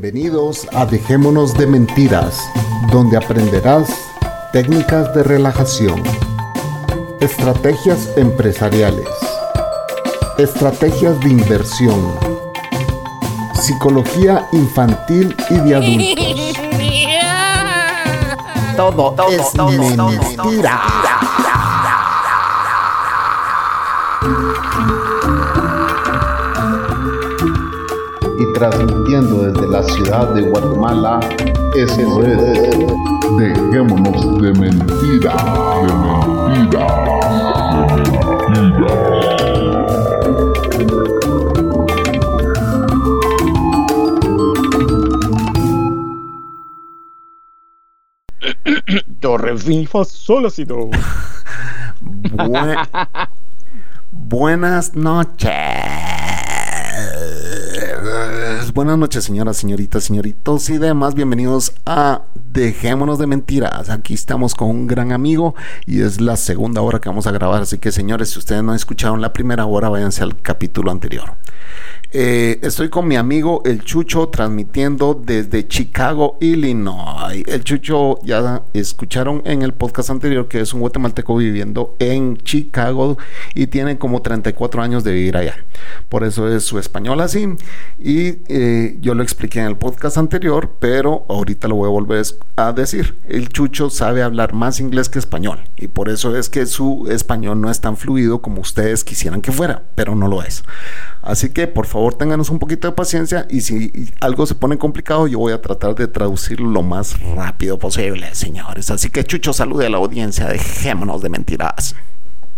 Bienvenidos a Dejémonos de Mentiras, donde aprenderás técnicas de relajación, estrategias empresariales, estrategias de inversión, psicología infantil y de adultos. Todo, es mentira. Transmitiendo desde la ciudad de Guatemala, eso es Dejémonos de mentira, de mentira, de mentira. Torre FIFA solo si no. Buenas noches buenas noches, señoras, señoritas, señoritos y demás. Bienvenidos a Dejémonos de Mentiras. Aquí estamos con un gran amigo y es la segunda hora que vamos a grabar. Así que, señores, si ustedes no escucharon la primera hora, váyanse al capítulo anterior. Eh, estoy con mi amigo el Chucho transmitiendo desde Chicago, Illinois. El Chucho ya escucharon en el podcast anterior que es un guatemalteco viviendo en Chicago y tiene como 34 años de vivir allá. Por eso es su español así. Y eh, yo lo expliqué en el podcast anterior, pero ahorita lo voy a volver a decir. El Chucho sabe hablar más inglés que español y por eso es que su español no es tan fluido como ustedes quisieran que fuera, pero no lo es. Así que por favor tenganos un poquito de paciencia y si algo se pone complicado yo voy a tratar de traducirlo lo más rápido posible, señores. Así que Chucho, salude a la audiencia, dejémonos de mentiras.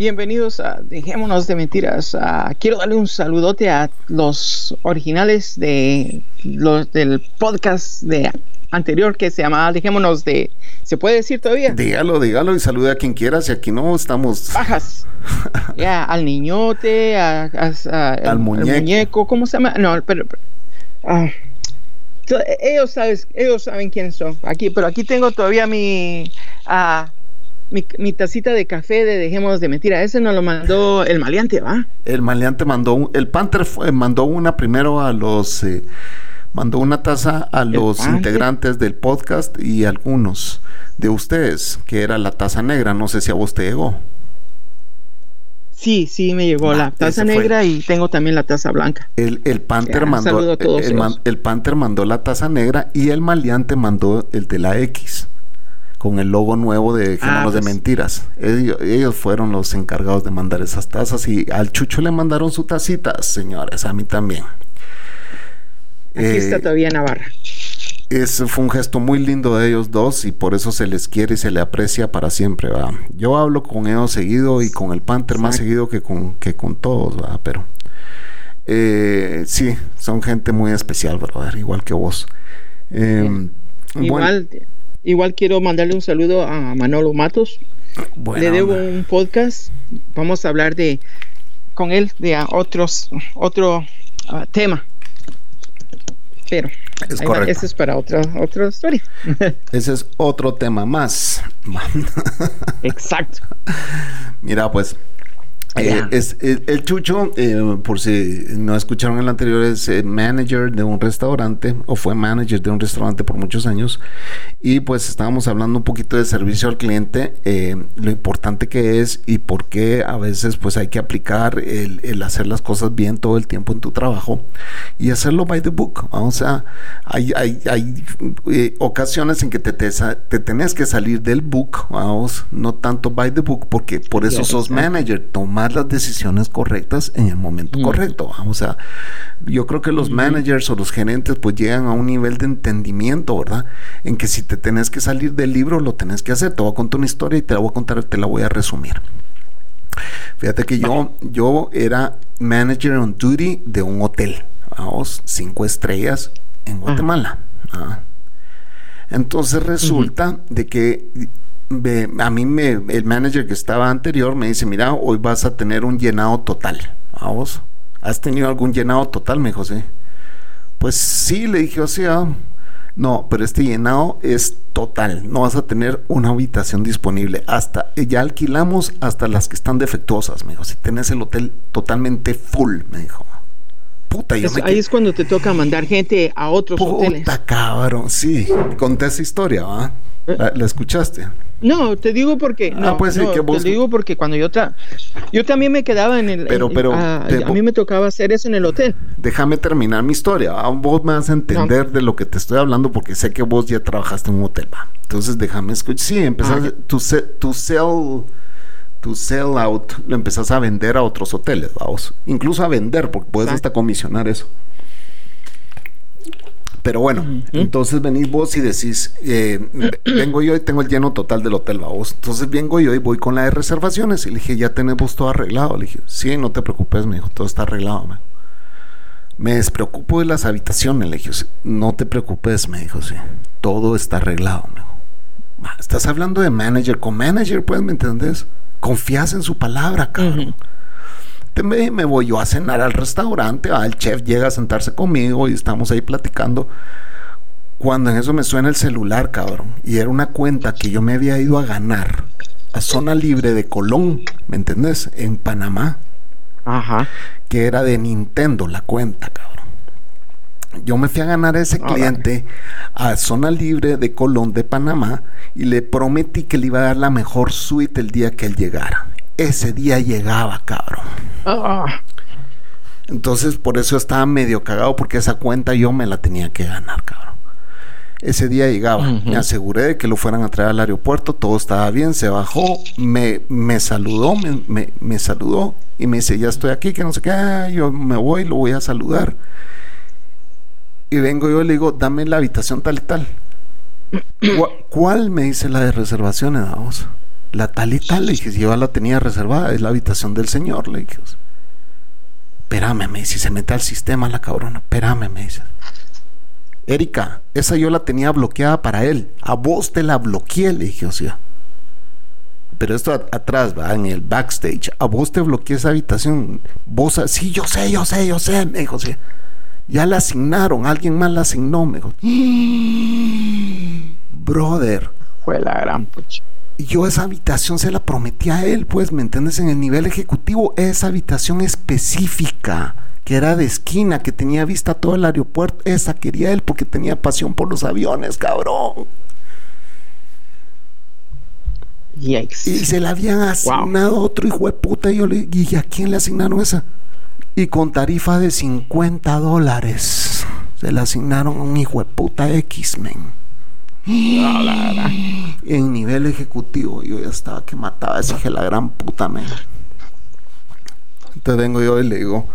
Bienvenidos a Dejémonos de Mentiras. Uh, quiero darle un saludote a los originales de los del podcast de anterior que se llamaba Dejémonos de. ¿Se puede decir todavía? Dígalo, dígalo y salude a quien quiera. Si aquí no estamos. Bajas. ya, al niñote, a, al, muñeco. ¿Cómo se llama? No, pero. Ah, ellos, sabes, ellos saben quiénes son. Aquí, pero aquí tengo todavía mi. Uh, mi, tacita de café de Dejemos de Mentira. Ese nos lo mandó el maleante, ¿va? El maleante mandó, el Panther mandó una primero a los, eh, mandó una taza a los integrantes del podcast y algunos de ustedes, que era la taza negra. No sé si a vos te llegó. Sí, sí, me llegó la taza negra y tengo también la taza blanca. El, el Panther mandó, el, el Panther mandó la taza negra y el maleante mandó el de la X con el logo nuevo de Géneros de pues. Mentiras. Ellos, fueron los encargados de mandar esas tazas y al Chucho le mandaron su tacita, señores, a mí también. Aquí está eh, todavía Navarra. Es, fue un gesto muy lindo de ellos dos y por eso se les quiere y se le aprecia para siempre. ¿va? Yo hablo con ellos seguido y con el Panther más seguido que con, que con todos, ¿va? pero eh, sí, son gente muy especial, brother, igual que vos. Em, igual, Igual quiero mandarle un saludo a Manolo Matos. Le debo un podcast. Vamos a hablar de con él de otros otro ah, tema. Pero es ese es para otra otra historia. ese es otro tema más. Exacto. Mira, pues eh, es, el, Chucho, eh, por si no escucharon el anterior, es eh, manager de un restaurante o fue manager de un restaurante por muchos años. Y pues estábamos hablando un poquito de servicio al cliente, lo importante que es y por qué a veces pues hay que aplicar el, hacer las cosas bien todo el tiempo en tu trabajo y hacerlo by the book. O sea, hay, hay, hay ocasiones en que te, te, tenés que salir del book, vamos, no tanto by the book porque por eso sos manager, toma las decisiones correctas en el momento correcto. O sea, yo creo que los managers o los gerentes pues llegan a un nivel de entendimiento, ¿verdad? En que si te tenés que salir del libro, lo tenés que hacer. Te voy a contar una historia y te la voy a contar, te la voy a resumir. Fíjate que yo, yo era manager on duty de un hotel, vamos, cinco estrellas en Guatemala. Entonces resulta de que a mí me, el manager que estaba anterior me dice, mira, hoy vas a tener un llenado total. ¿Vos? ¿Has tenido algún llenado total? Me dijo, sí. Pues sí, le dije, o sea, no, pero este llenado es total. No vas a tener una habitación disponible. Hasta, ya alquilamos hasta las que están defectuosas, me dijo. Si tenés el hotel totalmente full, me dijo. Puta, yo Ahí es cuando te toca mandar gente a otros Puta, hoteles. Puta, cabrón, sí. Conté esa historia, ¿va? Eh. ¿La, escuchaste? No, te digo porque. Ah, no, pues sí, que vos... Te digo porque cuando yo. Tra... Yo también me quedaba en el. Pero, pero. a, mí me tocaba hacer eso en el hotel. Déjame terminar mi historia. Vos me vas a entender de lo que te estoy hablando porque sé que vos ya trabajaste en un hotel, ¿va? Entonces déjame escuchar. Sí, empezaste. Ah, tu, tu sell tu sell out lo empezás a vender a otros hoteles, vamos. Incluso a vender, porque puedes hasta comisionar eso. Pero bueno, entonces venís vos y decís, eh, vengo yo y tengo el lleno total del hotel, vamos. Entonces vengo yo y voy con la de reservaciones y le dije, ya tenemos todo arreglado. Le dije, sí, no te preocupes, me dijo, todo está arreglado. Me, me despreocupo de las habitaciones, le dije, no te preocupes, me dijo, sí, todo está arreglado. Me dijo, estás hablando de manager, con manager, pues, ¿me entendés? Confías en su palabra, cabrón. me, me, voy yo a cenar al restaurante, el chef llega a sentarse conmigo y estamos ahí platicando. Cuando en eso me suena el celular, cabrón, y era una cuenta que yo me había ido a ganar a zona libre de Colón, ¿me entendés? En Panamá. Ajá. Que era de Nintendo la cuenta, cabrón. Yo me fui a ganar a ese cliente a zona libre de Colón de Panamá y le prometí que le iba a dar la mejor suite el día que él llegara. Ese día llegaba, cabrón. Ah. Entonces por eso estaba medio cagado porque esa cuenta yo me la tenía que ganar, cabrón. Ese día llegaba, me aseguré de que lo fueran a traer al aeropuerto, todo estaba bien, se bajó, me, me saludó, me, me, saludó y me dice, ya estoy aquí, que no sé qué, ah, yo me voy, lo voy a saludar. Y vengo yo y le digo, dame la habitación tal y tal. ¿Cuál me dice la de reservaciones? Vamos. La tal y tal. Le dije, yo la tenía reservada, es la habitación del señor. Le dije, espérame, me dice, se mete al sistema la cabrona. Espérame, me dice. Erika, esa yo la tenía bloqueada para él. A vos te la bloqueé, le dije, o sea. Pero esto atrás, va, en el backstage. A vos te bloqueé esa habitación. Vos, sí, yo sé, yo sé, yo sé, me dijo, o sea. Ya la asignaron, alguien más la asignó, me dijo. Brother. Fue la gran pucha. Yo esa habitación se la prometí a él, pues, ¿me entiendes? En el nivel ejecutivo, esa habitación específica, que era de esquina, que tenía vista todo el aeropuerto, esa quería él porque tenía pasión por los aviones, cabrón. Y se la habían asignado a otro hijo de puta. Y yo le dije, ¿a quién le asignaron esa? Y con tarifa de 50 dólares se le asignaron a un hijo de puta X-Men. En nivel ejecutivo, yo ya estaba que mataba a ese de la gran puta, men. Entonces vengo yo y le digo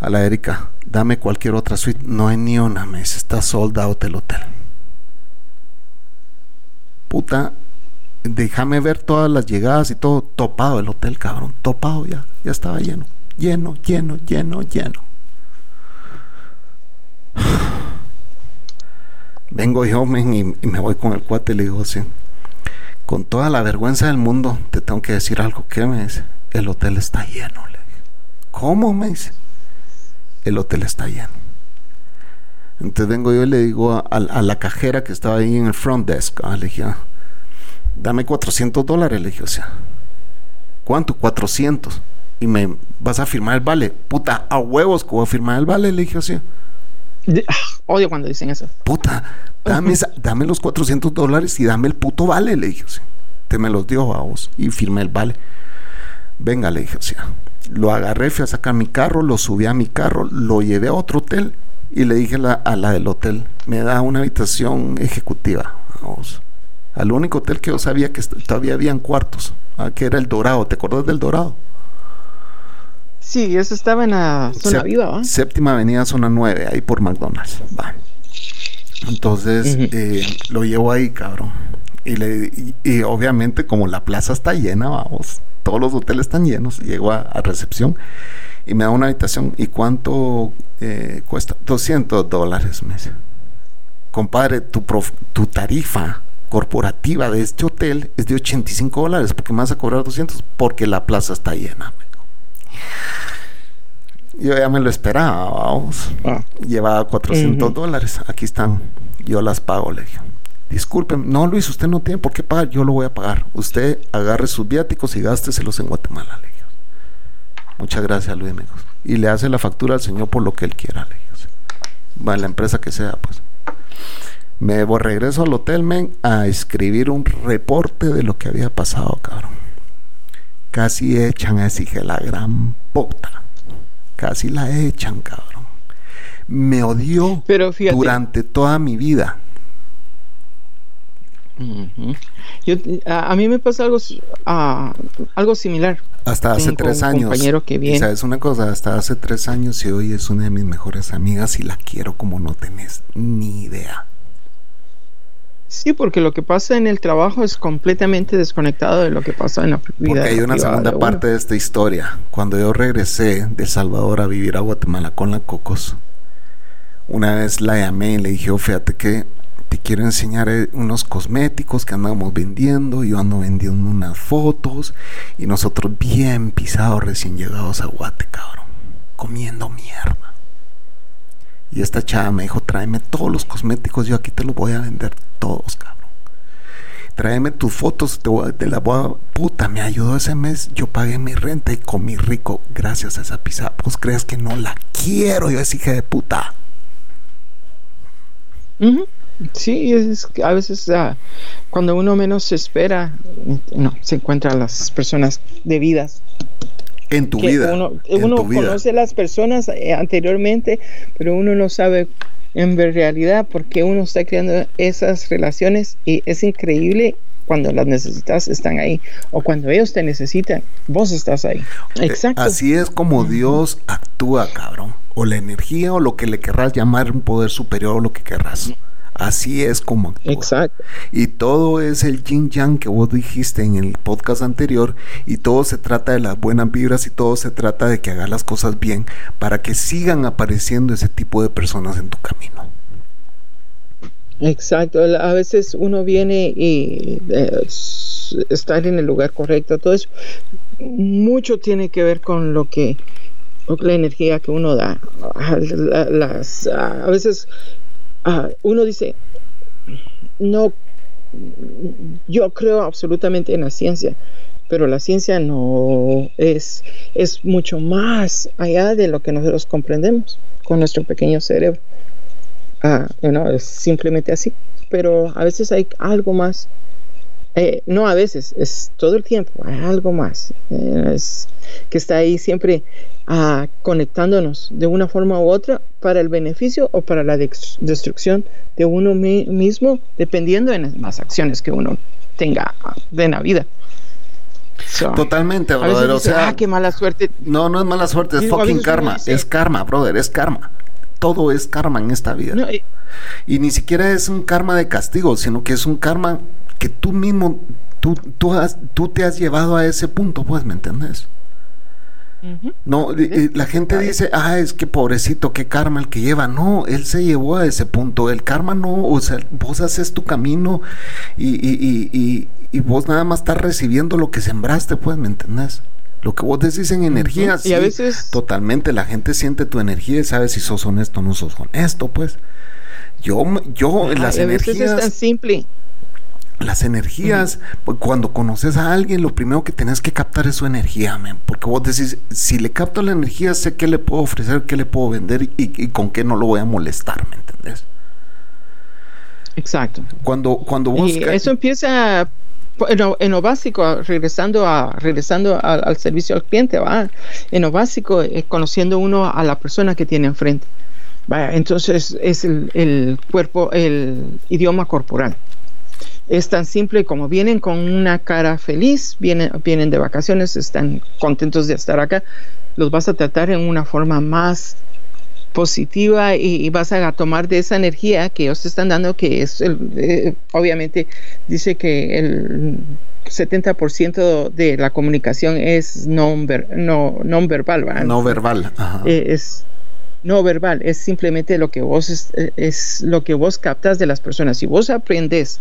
a la Erika, dame cualquier otra suite. No hay ni una, me está sold out el hotel. Puta, déjame ver todas las llegadas y todo. Topado el hotel, cabrón. Topado ya, ya estaba lleno lleno, lleno, lleno, lleno. Vengo yo y, me voy con el cuate y le digo así, con toda la vergüenza del mundo, te tengo que decir algo. ¿Qué me dice? El hotel está lleno. Le ¿Cómo me dice? El hotel está lleno. Entonces vengo yo y le digo a, la cajera que estaba ahí en el front desk, ah, le dije, ah, dame 400 dólares, le dije, o sea, ¿cuánto? 400 y me vas a firmar el vale. Puta, a huevos que voy a firmar el vale, le dije así. Ah, odio cuando dicen eso. Puta, dame, dame los 400 dólares y dame el puto vale, le dije así. Te me los dio a vos y firmé el vale. Venga, le dije así. Lo agarré, fui a sacar mi carro, lo subí a mi carro, lo llevé a otro hotel y le dije a la del hotel, me da una habitación ejecutiva. Vamos. Al único hotel que yo sabía que todavía habían cuartos, ah, que era el Dorado. ¿Te acuerdas del Dorado? Sí, eso estaba en la zona viva, ¿va? Séptima avenida, zona 9, ahí por McDonald's, va. Entonces, eh, lo llevo ahí, cabrón. Y, le, y, obviamente, como la plaza está llena, vamos, todos los hoteles están llenos, llego a, recepción y me da una habitación. ¿Y cuánto eh, cuesta? 200 dólares, me dice. Compadre, tu, tu tarifa corporativa de este hotel es de 85 dólares, porque me vas a cobrar 200 porque la plaza está llena. Yo ya me lo esperaba, vamos. Ah. Llevaba 400 dólares. Aquí están. Yo las pago, le dije. Disculpen, no Luis, usted no tiene por qué pagar, yo lo voy a pagar. Usted agarre sus viáticos y gásteselos en Guatemala, le dije. Muchas gracias, Luis, amigos. y le hace la factura al señor por lo que él quiera. Le va la empresa que sea, pues. Me regreso al hotel, men, a escribir un reporte de lo que había pasado, cabrón. Casi echan a ese la gran puta. Casi la echan, cabrón. Me odió durante toda mi vida. a, mí me pasa algo, algo similar. Hasta hace tres años. Compañero que viene. ¿Sabes una cosa? Hasta hace tres años y hoy es una de mis mejores amigas y la quiero como no tenés ni idea. Sí, porque lo que pasa en el trabajo es completamente desconectado de lo que pasa en la vida. Porque hay una segunda parte de esta historia. Cuando yo regresé de El Salvador a vivir a Guatemala con la Cocos, una vez la llamé y le dije, oh, fíjate que te quiero enseñar eh, unos cosméticos que andamos vendiendo. Yo ando vendiendo unas fotos y nosotros bien pisados recién llegados a Guate, cabrón, comiendo mierda. Y esta chava me dijo, tráeme todos los cosméticos, yo aquí te los voy a vender todos, cabrón. Tráeme tus fotos, te, la voy a... Puta, me ayudó ese mes, yo pagué mi renta y comí rico gracias a esa pizza. ¿Pues crees que no la quiero? Yo es hija de puta. Sí, es, a veces ah, cuando uno menos espera, no, se encuentran las personas debidas. En tu vida. Uno, conoce a las personas eh, anteriormente, pero uno no sabe en realidad por qué uno está creando esas relaciones y es increíble cuando las necesitas están ahí o cuando ellos te necesitan, vos estás ahí. Exacto. Así es como Dios actúa, cabrón. O la energía o lo que le querrás llamar un poder superior o lo que querrás. Así es como actúa. Exacto. Y todo es el yin yang que vos dijiste en el podcast anterior y todo se trata de las buenas vibras y todo se trata de que hagas las cosas bien para que sigan apareciendo ese tipo de personas en tu camino. Exacto, a veces uno viene y eh, estar en el lugar correcto, todo eso mucho tiene que ver con lo que la energía que uno da. Las, a veces uno dice, no, yo creo absolutamente en la ciencia, pero la ciencia no es, es mucho más allá de lo que nosotros comprendemos con nuestro pequeño cerebro. Ah, es simplemente así. Pero a veces hay algo más. Eh, no a veces, es todo el tiempo, hay algo más. Eh, es, que está ahí siempre conectándonos de una forma u otra para el beneficio o para la destrucción de uno mismo, dependiendo de las acciones que uno tenga en la vida. Totalmente, brother. o sea, ah, qué mala suerte. No, no es mala suerte, es fucking karma. Es karma, brother, es karma. Todo es karma en esta vida. y ni siquiera es un karma de castigo, sino que es un karma que tú mismo, tú, tú, has, tú te has llevado a ese punto, pues, ¿me No, la gente dice, ah, es que pobrecito, qué karma el que lleva. No, él se llevó a ese punto. El karma no, o sea, vos haces tu camino y, y, y, y vos nada más estás recibiendo lo que sembraste, pues, ¿me entendés? Lo que vos decís en energía, y a veces totalmente la gente siente tu energía y sabe si sos honesto o no sos honesto, pues. Yo, yo, en las energías. es tan simple las energías, cuando conoces a alguien, lo primero que tenés que captar es su energía, porque vos decís, si le capto la energía, sé qué le puedo ofrecer, qué le puedo vender y, con qué no lo voy a molestar, ¿me entendés? Exacto. Cuando, cuando vos... Y eso empieza en lo, básico, regresando a regresando al servicio al cliente, va. En lo básico, es conociendo uno a la persona que tiene enfrente. Vaya, entonces es el, el cuerpo, el idioma corporal es tan simple como vienen con una cara feliz, vienen, vienen de vacaciones, están contentos de estar acá, los vas a tratar en una forma más positiva y, vas a tomar de esa energía que ellos te están dando, que es, el, eh, obviamente, dice que el 70% de la comunicación es no, no, non verbal. No verbal. Eh, es no verbal, es simplemente lo que vos es, es, lo que vos captas de las personas. Si vos aprendes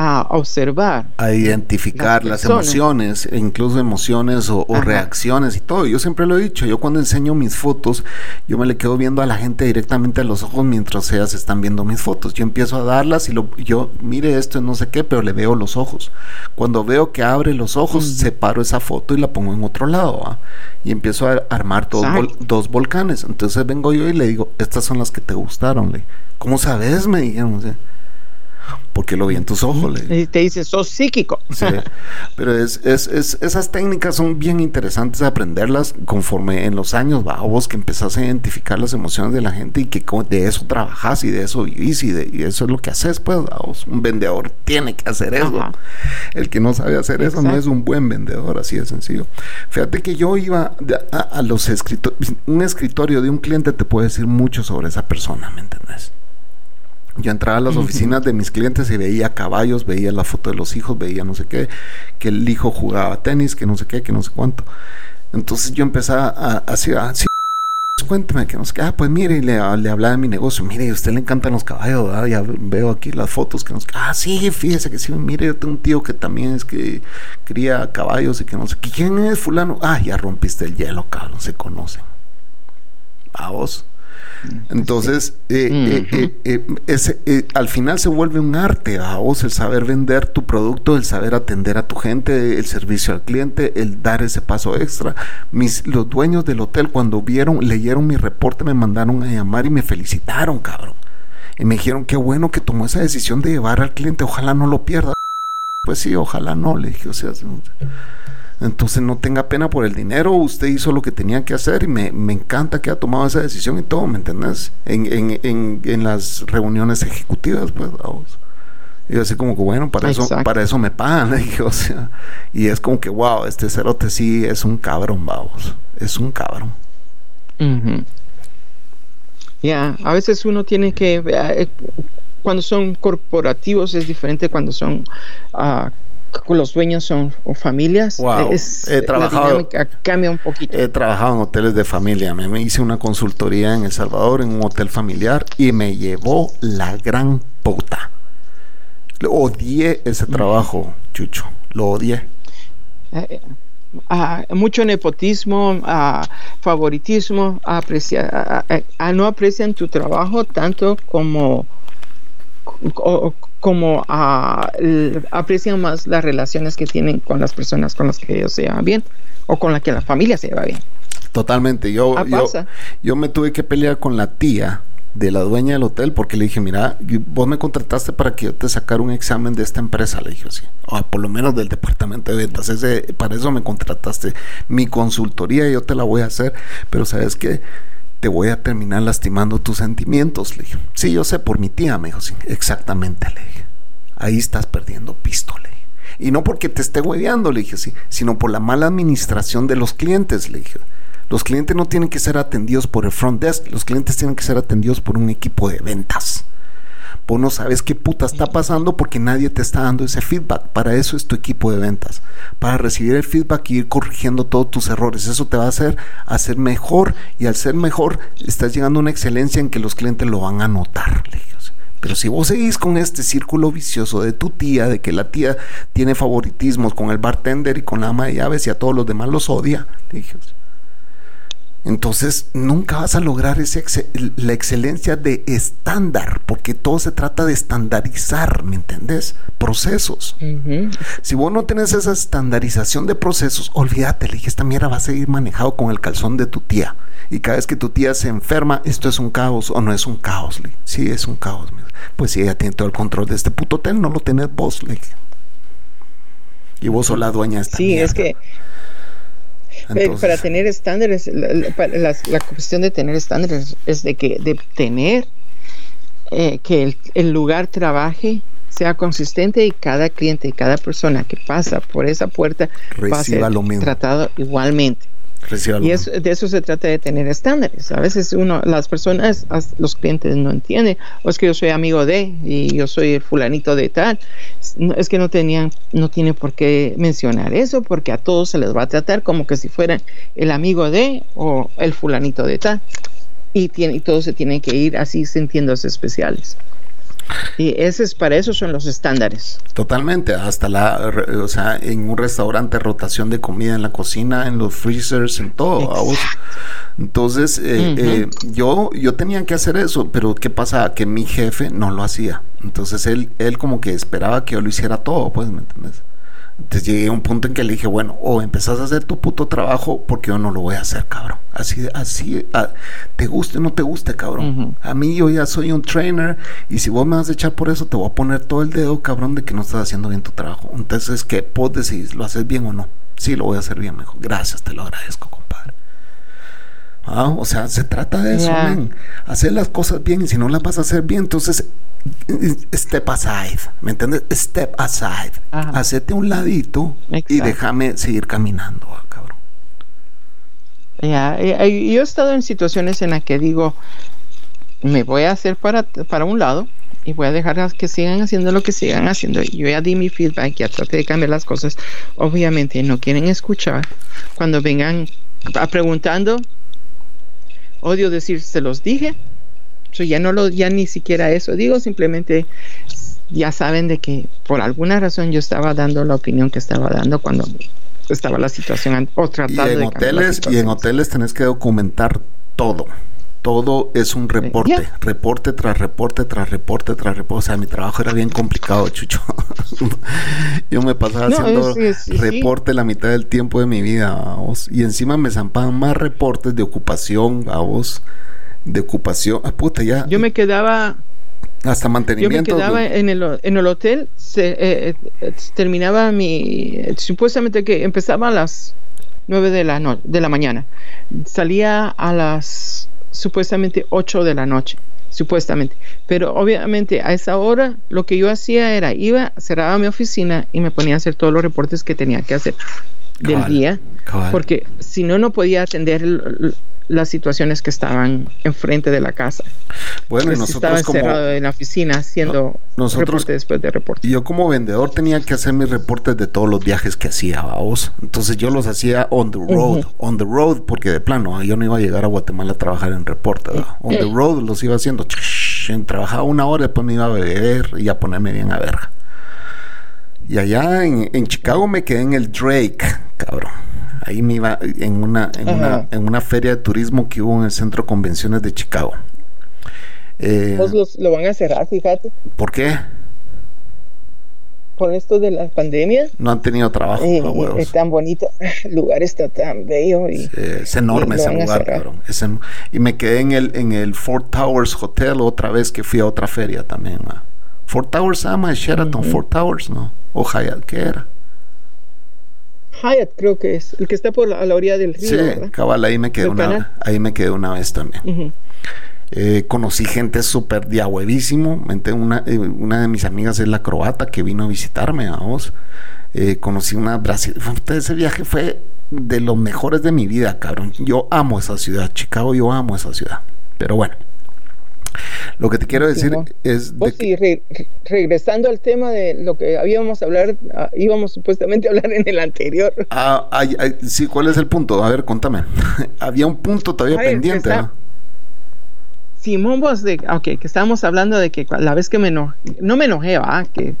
a observar. A identificar las, emociones, incluso emociones o, reacciones y todo. Yo siempre lo he dicho, yo cuando enseño mis fotos, yo me le quedo viendo a la gente directamente a los ojos mientras ellas están viendo mis fotos. Yo empiezo a darlas y lo, yo, mire esto, no sé qué, pero le veo los ojos. Cuando veo que abre los ojos, separo esa foto y la pongo en otro lado. Y empiezo a armar dos, dos volcanes. Entonces vengo yo y le digo, estas son las que te gustaron. Le. ¿Cómo sabes? Me dijeron porque lo vi en tus ojos. Y te dice, sos psíquico. Sí, pero es, es, es, esas técnicas son bien interesantes de aprenderlas conforme en los años, va, vos que empezás a identificar las emociones de la gente y que de eso trabajas y de eso vivís y, de, eso es lo que haces, pues, un vendedor tiene que hacer eso. El que no sabe hacer eso no es un buen vendedor, así de sencillo. Fíjate que yo iba a, a los escritorios, un escritorio de un cliente te puede decir mucho sobre esa persona, ¿me entendés? Yo entraba a las oficinas de mis clientes y veía caballos, veía la foto de los hijos, veía no sé qué, que el hijo jugaba tenis, que no sé qué, que no sé cuánto. Entonces yo empezaba a decir, ah, sí, cuénteme que no sé qué, ah, pues mire, y le, le hablaba de mi negocio, mire, a usted le encantan los caballos, ya veo aquí las fotos que nos, ah, sí, fíjese que sí, mire, yo tengo un tío que también es que cría caballos y que no sé, ¿quién es fulano? Ah, ya rompiste el hielo, cabrón, se conocen. A vos. Entonces, eh, eh, eh, al final se vuelve un arte a vos el saber vender tu producto, el saber atender a tu gente, el servicio al cliente, el dar ese paso extra. Mis, los dueños del hotel cuando vieron, leyeron mi reporte, me mandaron a llamar y me felicitaron, cabrón. Y me dijeron, qué bueno que tomó esa decisión de llevar al cliente, ojalá no lo pierda. Pues sí, ojalá no, le dije, o sea, entonces no tenga pena por el dinero, usted hizo lo que tenía que hacer y me, encanta que ha tomado esa decisión y todo, ¿me entendés? En, en, en, en las reuniones ejecutivas, pues, vamos. Y así como que bueno, para eso, para eso me pagan, o sea, y es como que wow, este cerote sí es un cabrón, vamos, es un cabrón. Ya, a veces uno tiene que, eh, cuando son corporativos es diferente cuando son uh, los dueños son o familias. he trabajado, cambia un poquito. He trabajado en hoteles de familia. Me, me, hice una consultoría en El Salvador en un hotel familiar y me llevó la gran puta. Lo odié ese trabajo, Chucho. Lo odié. Eh, ah, mucho nepotismo, uh, favoritismo, aprecia, no aprecian tu trabajo tanto como como ah, aprecian más las relaciones que tienen con las personas con las que ellos se llevan bien o con las que la familia se lleva bien. Totalmente. Yo, ah, yo, yo, me tuve que pelear con la tía de la dueña del hotel porque le dije, mira, vos me contrataste para que yo te sacara un examen de esta empresa, le dije así, o por lo menos del departamento de ventas, Ese, para eso me contrataste. Mi consultoría yo te la voy a hacer, pero sabes que te voy a terminar lastimando tus sentimientos, le dije. Sí, yo sé, por mi tía, me dijo, sí, exactamente, le dije. Ahí estás perdiendo pistole. Y no porque te esté hueveando, le dije, sí, sino por la mala administración de los clientes, le dije. Los clientes no tienen que ser atendidos por el front desk, los clientes tienen que ser atendidos por un equipo de ventas. Vos no sabes qué puta está pasando porque nadie te está dando ese feedback. Para eso es tu equipo de ventas. Para recibir el feedback y ir corrigiendo todos tus errores. Eso te va a hacer hacer mejor y al ser mejor estás llegando a una excelencia en que los clientes lo van a notar. Pero si vos seguís con este círculo vicioso de tu tía, de que la tía tiene favoritismos con el bartender y con la ama de llaves y a todos los demás los odia, entonces nunca vas a lograr ese la excelencia de estándar, porque todo se trata de estandarizar, ¿me entendés? Procesos. Si vos no tenés esa estandarización de procesos, olvídate, le dije, esta mierda va a seguir manejado con el calzón de tu tía. Y cada vez que tu tía se enferma, esto es un caos o no es un caos. Le sí, es un caos. Pues si ella tiene todo el control de este puto hotel, no lo tenés vos. Le Y vos sos la dueña de esta Sí, es que para tener estándares, la, cuestión de tener estándares es de que de tener eh, que el, lugar trabaje sea consistente y cada cliente y cada persona que pasa por esa puerta va a ser tratado igualmente y de eso se trata de tener estándares. A veces uno, las personas, los clientes no entienden, o es que yo soy amigo de y yo soy el fulanito de tal. es que no tenían, no tiene por qué mencionar eso, porque a todos se les va a tratar como que si fueran el amigo de o el fulanito de tal. Y, tiene, y todos se tienen que ir así sintiéndose especiales. Y ese es para eso son los estándares. Totalmente, hasta la, o sea, en un restaurante rotación de comida en la cocina, en los freezers, en todo. Entonces, eh, eh, yo, yo tenía que hacer eso, pero ¿qué pasa? Que mi jefe no lo hacía. Entonces él, él como que esperaba que yo lo hiciera todo, pues, ¿me entiendes? Entonces llegué a un punto en que le dije, bueno, o empezás a hacer tu puto trabajo porque yo no lo voy a hacer, cabrón. Así, así, te guste o no te guste, cabrón. A mí yo ya soy un trainer y si vos me vas a echar por eso, te voy a poner todo el dedo, cabrón, de que no estás haciendo bien tu trabajo. Entonces, ¿qué? Vos decís, ¿lo haces bien o no? Sí, lo voy a hacer bien, mejor. Gracias, te lo agradezco, compadre. Ah, o sea, se trata de eso, Hacer las cosas bien y si no las vas a hacer bien, entonces step aside, ¿me entiendes? Step aside. Hacete un ladito y déjame seguir caminando, ah, cabrón. Ya, yo he estado en situaciones en las que digo, me voy a hacer para, para un lado y voy a dejar que sigan haciendo lo que sigan haciendo. Yo ya di mi feedback, ya traté de cambiar las cosas. Obviamente no quieren escuchar. Cuando vengan preguntando, odio decir, se los dije, ya no lo, ya ni siquiera eso digo, simplemente ya saben de que por alguna razón yo estaba dando la opinión que estaba dando cuando estaba la situación o tratando y en hoteles y en hoteles tenés que documentar todo todo es un reporte, reporte tras reporte tras reporte tras reporte. O sea, mi trabajo era bien complicado, Chucho. Yo me pasaba haciendo reporte la mitad del tiempo de mi vida, vos. Y encima me zampaban más reportes de ocupación, a vos de ocupación. Ah, puta, ya. Yo me quedaba. Hasta mantenimiento. Yo me quedaba en el, en el hotel. Se, eh, eh, terminaba mi. Supuestamente que empezaba a las 9 de la, no, de la mañana. Salía a las supuestamente 8 de la noche. Supuestamente. Pero obviamente a esa hora lo que yo hacía era iba, cerraba mi oficina y me ponía a hacer todos los reportes que tenía que hacer del día. Porque si no, no podía atender las situaciones que estaban enfrente de la casa. Bueno, pues nosotros estaba encerrado en la oficina haciendo nosotros, después de reporte. Yo como vendedor tenía que hacer mis reportes de todos los viajes que hacía, vos. Entonces yo los hacía on the road, on the road, porque de plano yo no iba a llegar a Guatemala a trabajar en reporte. On the road los iba haciendo. Trabajaba una hora, después me iba a beber y a ponerme bien a verga. Y allá en, en Chicago me quedé en el Drake, cabrón Ahí me iba en una, en, una, en una feria de turismo que hubo en el Centro de Convenciones de Chicago. Eh, los, lo van a cerrar, fíjate. ¿Por qué? Con esto de la pandemia. No han tenido trabajo. Eh, es tan bonito, el lugar está tan bello. Y, es enorme ese lugar, cabrón. y me quedé en el, en el Fort Towers Hotel otra vez que fui a otra feria también. Fort Towers se llama Sheraton Fort Towers, ¿no? O Hyatt, ¿qué era? Hyatt creo que es, el que está por la, a la orilla del río. Sí, cabal, ahí me quedé, una, ahí me quedé una vez también. Eh, conocí gente súper diahuevísimo. Una, eh, una de mis amigas es la croata que vino a visitarme a vos. Eh, conocí una Brasil. Ese viaje fue de los mejores de mi vida, cabrón. Yo amo esa ciudad. Chicago, yo amo esa ciudad. Pero bueno. Lo que te quiero decir es... De regresando al tema de lo que habíamos hablar, ah, íbamos supuestamente a hablar en el anterior. Ah, sí, ¿cuál es el punto? A ver, contame. Había un punto todavía pendiente, ¿no? Simón, vos de, ok, que estábamos hablando de que la vez que me enojé, no me enojé, ¿va? Que,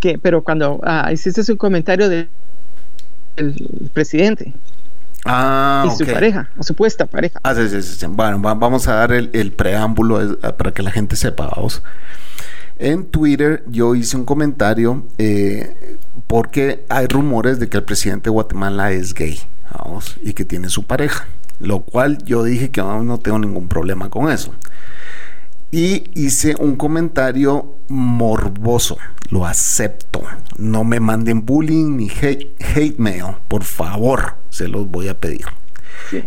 que, pero cuando ah, hiciste su comentario del presidente. Ah, y su pareja, o supuesta pareja. Ah, sí, sí, sí. Bueno, vamos a dar el, preámbulo eh, para que la gente sepa, vamos. En Twitter yo hice un comentario eh, porque hay rumores de que el presidente de Guatemala es gay, vamos, y que tiene su pareja, lo cual yo dije que no tengo ningún problema con eso y hice un comentario morboso. Lo acepto. No me manden bullying ni hate, mail, por favor, se los voy a pedir.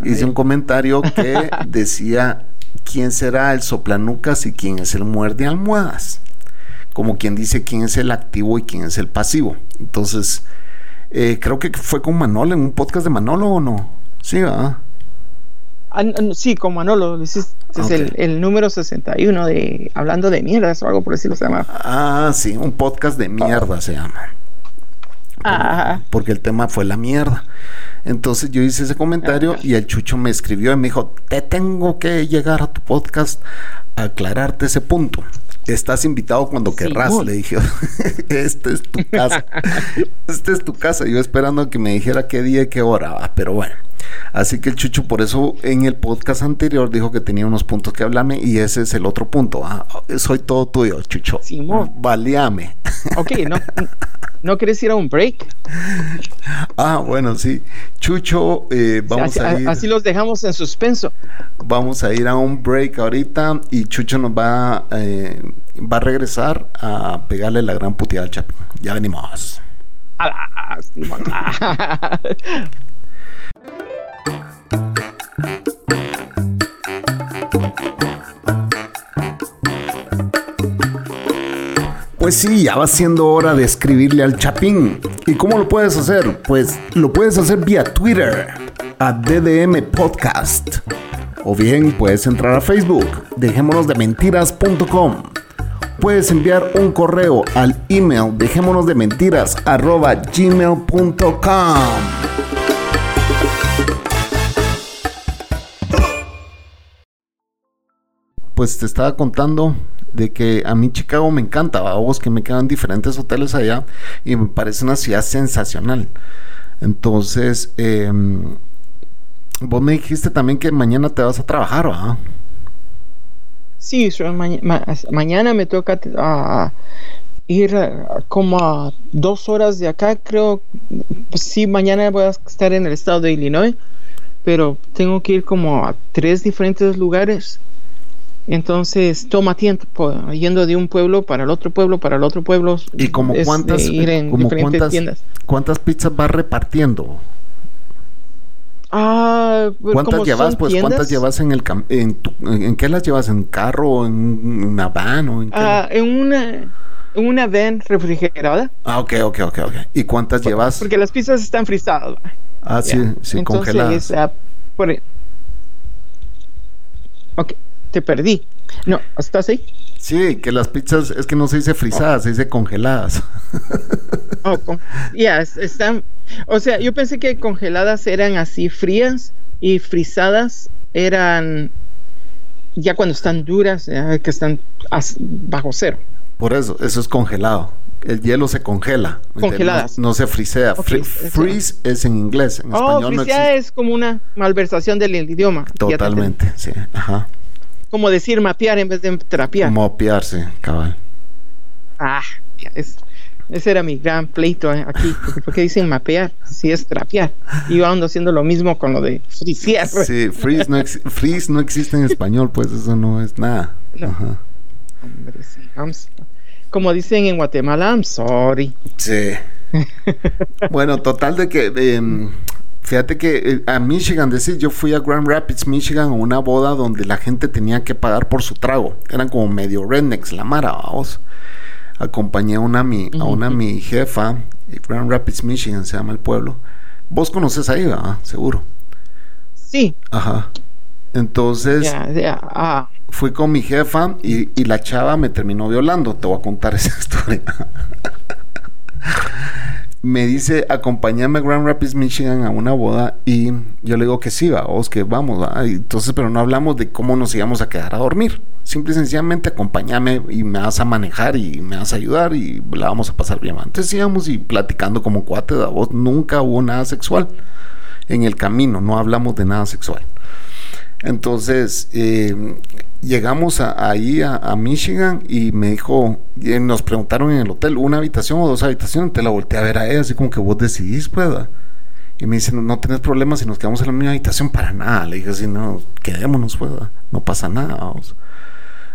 hice un comentario que decía quién será el soplanucas y quién es el muerde almohadas. Como quien dice quién es el activo y quién es el pasivo. Entonces, eh, creo que fue con Manolo en un podcast de Manolo o no. Sí, ¿verdad? Ah, sí, con Manolo, es el, número 61 de Hablando de Mierdas o algo por decirlo se llama. Ah, sí, un podcast de mierda se llama. Ajá. Porque el tema fue la mierda. Entonces yo hice ese comentario y el Chucho me escribió y me dijo, te tengo que llegar a tu podcast a aclararte ese punto. Estás invitado cuando querrás, le dije. Esta es tu casa. Esta es tu casa. Yo esperando que me dijera qué día y qué hora. Ah, pero bueno. Así que el Chucho, por eso en el podcast anterior dijo que tenía unos puntos que hablarme y ese es el otro punto. Ah, soy todo tuyo, Chucho. Simón. Baleame. Ok, no, ¿no quieres ir a un break? Ah, bueno, sí. Chucho, eh, vamos a ir. Así los dejamos en suspenso. Vamos a ir a un break ahorita y Chucho nos va, eh, va a regresar a pegarle la gran puteada al Chapi. Ya venimos. Pues sí, ya va siendo hora de escribirle al Chapín. ¿Y cómo lo puedes hacer? Pues lo puedes hacer vía Twitter, a DDM Podcast. O bien puedes entrar a Facebook, dejémonos de mentiras.com. Puedes enviar un correo al email dejémonos de mentiras gmail.com. Pues te estaba contando de que a mí Chicago me encanta, vos que me quedan diferentes hoteles allá y me parece una ciudad sensacional. Entonces, em, vos me dijiste también que mañana te vas a trabajar, ¿verdad? Sí, mañana me toca ir como a dos horas de acá, creo. Sí, mañana voy a estar en el estado de Illinois, pero tengo que ir como a tres diferentes lugares entonces toma tiempo yendo de un pueblo para el otro pueblo, para el otro pueblo. ¿Y como cuántas, cuántas, pizzas vas repartiendo? Ah, pues, ¿Cuántas llevas? Pues cuántas llevas en el en, en qué las llevas en carro, en una van o en, ah, en una en una van refrigerada. Ah, ok, ok, ok, ok. ¿Y cuántas llevas? Porque las pizzas están frisadas. Ah, sí, sí, congeladas. Uh, por... Ok te perdí. No, ¿estás ahí? Sí, que las pizzas, es que no se dice frisadas, se dice congeladas. Oh, ya, están, o sea, yo pensé que congeladas eran así frías y frisadas eran ya cuando están duras, que están bajo cero. Por eso, eso es congelado. El hielo se congela. Congeladas. No, se frisea. freeze es en inglés. En oh, español es como una malversación del idioma. Totalmente, sí. Ajá como decir mapear en vez de trapear. Mapearse, cabal. Ah, ese era mi gran pleito eh, aquí. Porque, dicen mapear? Si es trapear. Y ando haciendo lo mismo con lo de frisear. Sí, freeze no, freeze no existe en español, pues eso no es nada. Ajá. Hombre, sí. como dicen en Guatemala, I'm sorry. Sí. bueno, total de que em, Fíjate que eh, a Michigan, decir, yo fui a Grand Rapids, Michigan, a una boda donde la gente tenía que pagar por su trago. Eran como medio rednecks, la mara, vamos. Acompañé a una, mi, a una mi jefa, Grand Rapids, Michigan, se llama el pueblo. Vos conoces ahí, ¿verdad? Seguro. Sí. Ajá. Entonces, ah. fui con mi jefa y, y la chava me terminó violando. Te voy a contar esa historia me dice, acompáñame a Grand Rapids, Michigan a una boda y yo le digo que sí, vamos, que vamos, entonces, pero no hablamos de cómo nos íbamos a quedar a dormir. Simple y sencillamente acompáñame y me vas a manejar y me vas a ayudar y la vamos a pasar bien. Entonces íbamos y platicando como cuate, voz nunca hubo nada sexual en el camino, no hablamos de nada sexual. Entonces, eh, llegamos ahí a, Michigan y me dijo, nos preguntaron en el hotel, ¿una habitación o dos habitaciones? Te la volteé a ver a ella, así como que vos decidís, pues. Y me dice, no, tenés problemas si nos quedamos en la misma habitación para nada. Le dije así, no, quedémonos, pues, no pasa nada.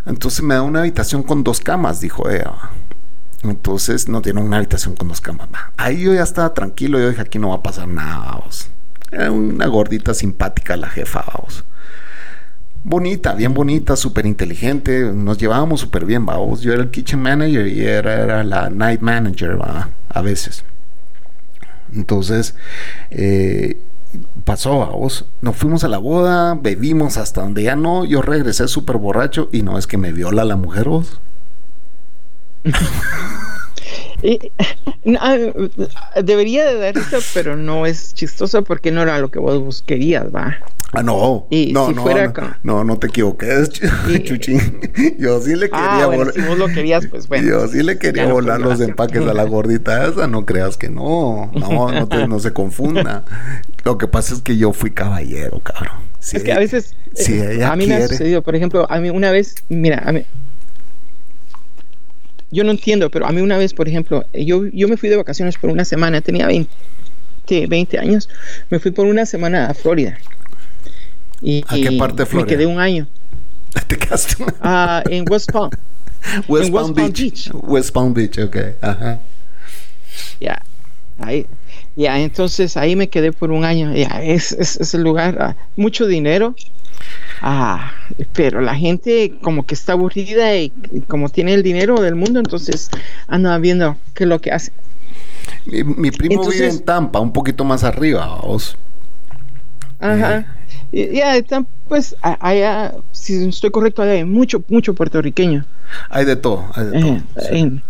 Entonces me da una habitación con dos camas, dijo ella. Entonces nos dieron una habitación con dos camas. Ahí yo ya estaba tranquilo, yo dije, aquí no va a pasar nada. Vamos. Era una gordita simpática la jefa, vamos bonita, bien bonita, súper inteligente, nos llevábamos súper bien, vamos. Yo era el kitchen manager y era, era la night manager, ¿va? a veces. Entonces, eh, pasó, vamos. Nos fuimos a la boda, bebimos hasta donde ya no, yo regresé súper borracho y no es que me viola la mujer, vos. Ah, debería de dar eso, pero no es chistoso porque no era lo que vos querías, va. Ah, no. no, no, no, no, te equivoques, Chuchín. Yo sí le quería ah, volar. Si vos lo querías, pues bueno. Yo sí le quería volar los empaques a la gordita esa. No creas que no. No, no, no se confunda. Lo que pasa es que yo fui caballero, cabrón. es que a veces. Eh, a mí me ha sucedido, por ejemplo, a mí una vez, mira, a mí, yo no entiendo, pero a mí una vez, por ejemplo, yo, yo me fui de vacaciones por una semana, tenía 20, 20 años, me fui por una semana a Florida. Y, ¿A qué parte de Florida? Me quedé un año. ¿Te quedaste? Uh, en West Palm. West, Palm, Beach. West Palm Beach, ok. Ajá. Ya. Ahí. Ya, entonces ahí me quedé por un año. Ya, es, es, el lugar, ah, mucho dinero. Ah, pero la gente como que está aburrida y, como tiene el dinero del mundo, entonces anda viendo qué es lo que hace. Mi, primo vive en Tampa, un poquito más arriba, vos. Ajá. Ya, pues, allá, si estoy correcto, hay mucho, mucho puertorriqueño. Hay de todo, hay de todo. sí.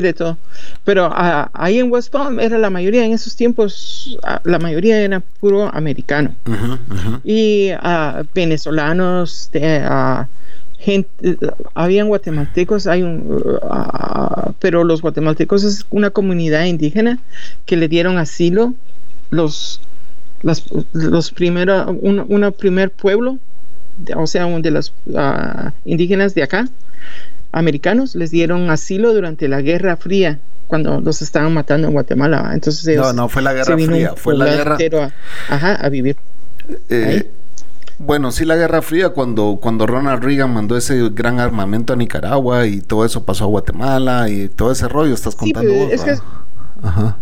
De todo. Pero ah, ahí en West Palm era la mayoría, en esos tiempos, ah, la mayoría era puro americano. Y uh, venezolanos, gente, habían guatemaltecos, hay un, pero los guatemaltecos es una comunidad indígena que le dieron asilo los los primeros, un primer pueblo, o sea, de los ah, indígenas de acá, americanos, les dieron asilo durante la Guerra Fría, cuando los estaban matando en Guatemala. Entonces no, no fue la Guerra Fría, fue la guerra. A, ajá, a vivir. Eh, bueno, sí, la Guerra Fría, cuando, cuando Ronald Reagan mandó ese gran armamento a Nicaragua y todo eso pasó a Guatemala y todo ese rollo, estás contando Ajá.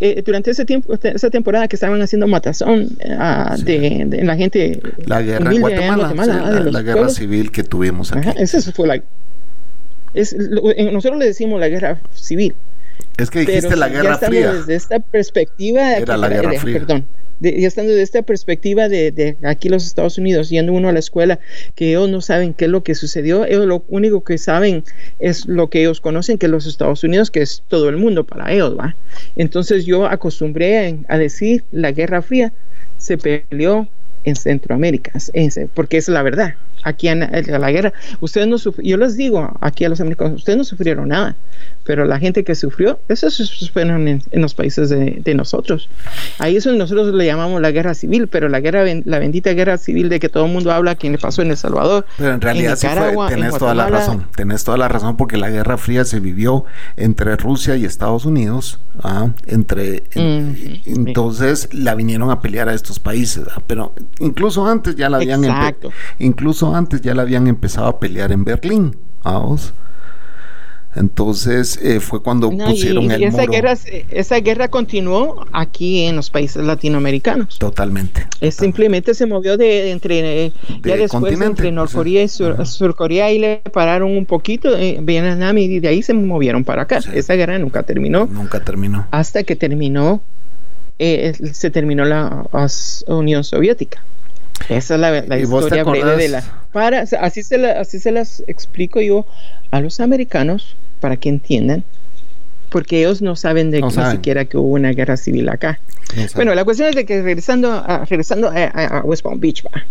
Eh, durante ese tiempo, este, esa temporada que estaban haciendo matazón uh, de, de, la gente. La guerra en Guatemala, la, guerra civil que tuvimos aquí. Ajá, esa fue la. Es, nosotros le decimos la guerra civil. Es que dijiste la guerra fría. Desde esta perspectiva. Era la guerra fría. Perdón y estando desde esta perspectiva de, de, aquí los Estados Unidos, yendo uno a la escuela, que ellos no saben qué es lo que sucedió, ellos lo único que saben es lo que ellos conocen, que los Estados Unidos, que es todo el mundo para ellos, ¿va? Entonces yo acostumbré a, decir la Guerra Fría se peleó en Centroamérica, porque es la verdad. Aquí en, la guerra, ustedes no yo les digo aquí a los americanos, ustedes no sufrieron nada pero la gente que sufrió, eso se en, en los países de, nosotros. Ahí eso nosotros le llamamos la guerra civil, pero la guerra, la bendita guerra civil de que todo el mundo habla, quien le pasó en El Salvador. Pero en realidad sí fue, tenés toda la razón, tenés toda la razón porque la guerra fría se vivió entre Rusia y Estados Unidos, ¿ah? entre, entonces la vinieron a pelear a estos países, ¿ah? pero incluso antes ya la habían, incluso antes ya la habían empezado a pelear en Berlín, ¿vamos? Entonces eh, fue cuando pusieron el esa Guerra, esa guerra continuó aquí en los países latinoamericanos. Totalmente. simplemente se movió de entre eh, ya después entre Norcorea y Sur, Surcorea y le pararon un poquito eh, Vietnam y de ahí se movieron para acá. Esa guerra nunca terminó. Nunca terminó. Hasta que terminó se terminó la Unión Soviética. Esa es la, historia breve de la. Para, así, se así se las explico yo a los americanos para que entiendan, porque ellos no saben de ni siquiera que hubo una guerra civil acá. bueno, la cuestión es de que regresando a, regresando a, West Palm Beach, va.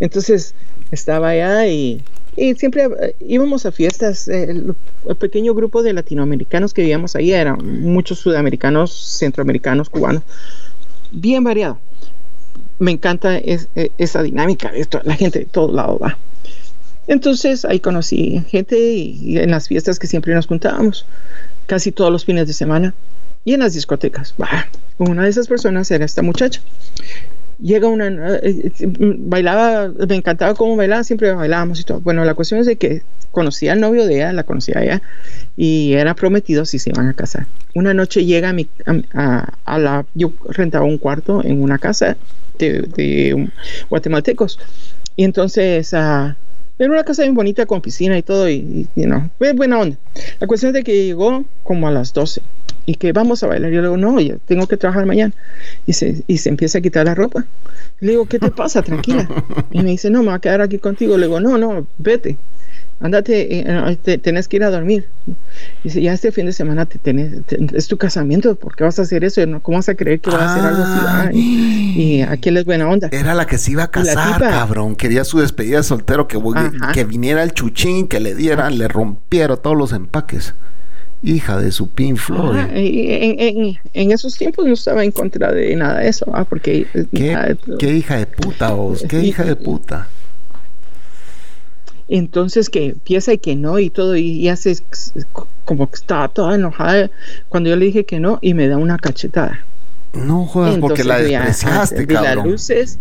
entonces estaba allá y, y siempre eh, íbamos a fiestas. El, pequeño grupo de latinoamericanos que vivíamos ahí eran muchos sudamericanos, centroamericanos, cubanos, bien variado. Me encanta e, esa dinámica, esto, la gente de todos lados va. Entonces ahí conocí gente y, en las fiestas que siempre nos juntábamos, casi todos los fines de semana, y en las discotecas. una de esas personas era esta muchacha. Llega una, eh, eh, bailaba, me encantaba cómo bailaba, siempre bailábamos y todo. Bueno, la cuestión es de que conocía al novio de ella, la conocía ella, y era prometido si se iban a casar. Una noche llega a, mi, a, la, yo rentaba un cuarto en una casa de, guatemaltecos, y entonces uh, era una casa bien bonita con piscina y todo, y, y no, buena onda. La cuestión es de que llegó como a las 12 y que vamos a bailar. Yo le digo, no, yo tengo que trabajar mañana. Y se, y se empieza a quitar la ropa. Le digo, ¿qué te pasa? Tranquila. Y me dice, no, me voy a quedar aquí contigo. Le digo, no, no, vete. Andate, eh, tenés que ir a dormir. Dice, ya este fin de semana te tenés, es tu casamiento, ¿por qué vas a hacer eso? ¿Cómo vas a creer que vas a hacer algo así? y aquí es buena onda. Era la que se iba a casar, cabrón. Quería su despedida de soltero, que, que viniera el chuchín, que le diera, le rompiera todos los empaques. Hija de su Pin Floyd. en, esos tiempos no estaba en contra de nada de eso, porque... ¿Qué, ¿Qué, hija de puta vos? ¿Qué hija de puta? Entonces que piensa y que no y todo y, hace como que estaba toda enojada cuando yo le dije que no y me da una cachetada. No jodas porque la despreciaste, ya, las luces,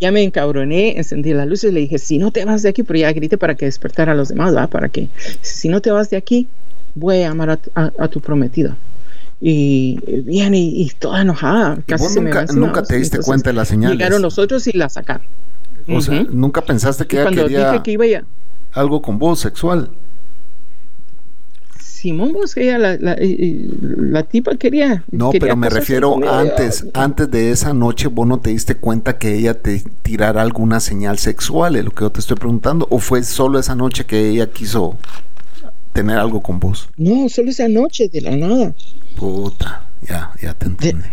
ya me encabroné, encendí las luces y le dije, si no te vas de aquí, pero ya grité para que despertara a los demás, ¿va? Para que, si no te vas de aquí, voy a llamar a, tu prometido. Y viene y, toda enojada. Casi nunca, nunca te diste cuenta de la señal. Llegaron los otros y la sacaron. O sea, nunca pensaste que ella quería que iba ya... algo con vos sexual. Simón, vos ella la, la, la, tipa quería. No, pero me refiero antes, antes de esa noche, vos no te diste cuenta que ella te tirara alguna señal sexual, es lo que yo te estoy preguntando, o fue solo esa noche que ella quiso tener algo con vos. No, solo esa noche, de la nada. Puta, ya, ya te entiendo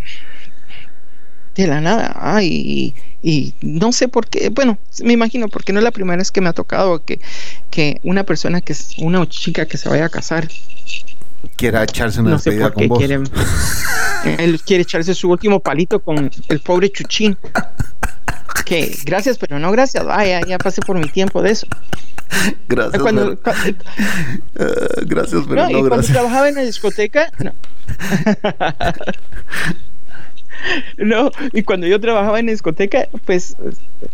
de la nada. Ay, y, no sé por qué, bueno, me imagino porque no es la primera vez que me ha tocado que, que una persona que es una chica que se vaya a casar quiera echarse una no sé por qué Quiere, él quiere echarse su último palito con el pobre Chuchín. Que gracias, pero no gracias. Vaya, ya pasé por mi tiempo de eso. Gracias. Cuando, eh, gracias, pero no, y Cuando trabajaba en la discoteca, no. no, y cuando yo trabajaba en discoteca, pues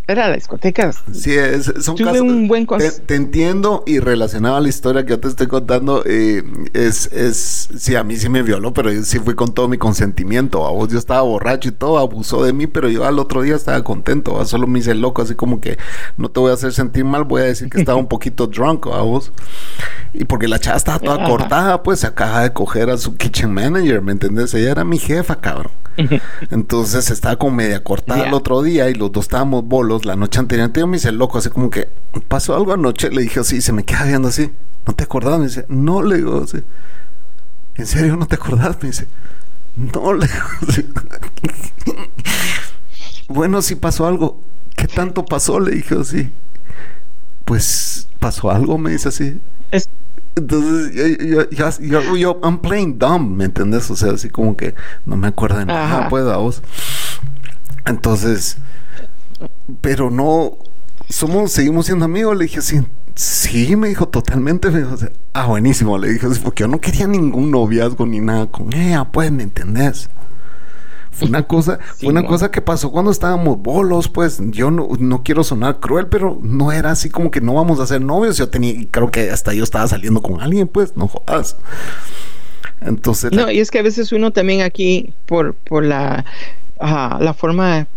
era la discoteca. Sí, es, son Tuve un buen te, entiendo y relacionado a la historia que yo te estoy contando, eh, es, es, sí, a mí sí me violó, pero yo sí fui con todo mi consentimiento. A vos yo estaba borracho y todo, abusó de mí, pero yo al otro día estaba contento. Solo me hice loco, así como que no te voy a hacer sentir mal, voy a decir que estaba un poquito drunk a vos. Y porque la chava estaba toda cortada, pues se acaba de coger a su kitchen manager, ¿me entendés? Ella era mi jefa, cabrón. Entonces estaba como media cortada el otro día y los dos estábamos bolos la noche anterior. Yo me hice loco, así como que pasó algo anoche. Le dije así, se me queda viendo así. ¿No te acordás? Me dice, no, le digo así. ¿En serio no te acordás? Me dice, no, le digo bueno, si pasó algo. ¿Qué tanto pasó? Le dije así. Pues pasó algo, me dice así. Es entonces, yo, yo, yo, I'm playing dumb, ¿me entiendes? O sea, así como que no me acuerdo de nada, pues, vos. Entonces, pero no, somos, seguimos siendo amigos. Le dije así, sí, me dijo totalmente. Me dijo, ah, buenísimo, le dije, porque yo no quería ningún noviazgo ni nada con ella, pues, ¿me entendés? Fue una cosa, fue una cosa que pasó cuando estábamos bolos, pues yo no, no, quiero sonar cruel, pero no era así como que no vamos a ser novios. Yo tenía, creo que hasta yo estaba saliendo con alguien, pues, no jodas. Entonces. No, y es que a veces uno también aquí, por, por la, la forma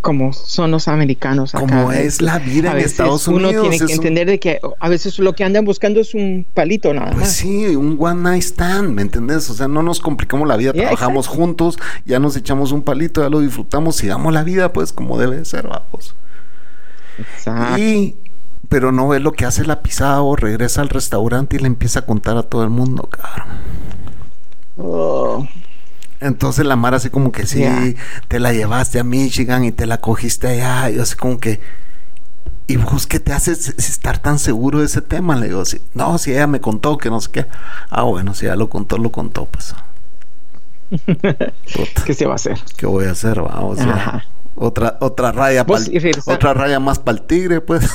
como son los americanos acá. Como es la vida en Estados Unidos. Uno tiene que entender de que a veces lo que andan buscando es un palito nada pues Sí, un one night stand, ¿me entiendes? O sea, no nos complicamos la vida, trabajamos juntos, ya nos echamos un palito, ya lo disfrutamos y damos la vida pues como debe ser, vamos. Exacto. Y pero no ve lo que hace la pisada o regresa al restaurante y le empieza a contar a todo el mundo, cabrón. Oh. Entonces la Mara así como que sí, te la llevaste a Michigan y te la cogiste allá. Y así como que, ¿y vos qué te haces estar tan seguro de ese tema? Le digo, sí, no, si ella me contó que no sé qué. Ah, bueno, si ella lo contó, lo contó, pues. ¿Qué se va a hacer? ¿Qué voy a hacer? Vamos, otra, otra raya, otra raya más para el tigre, pues.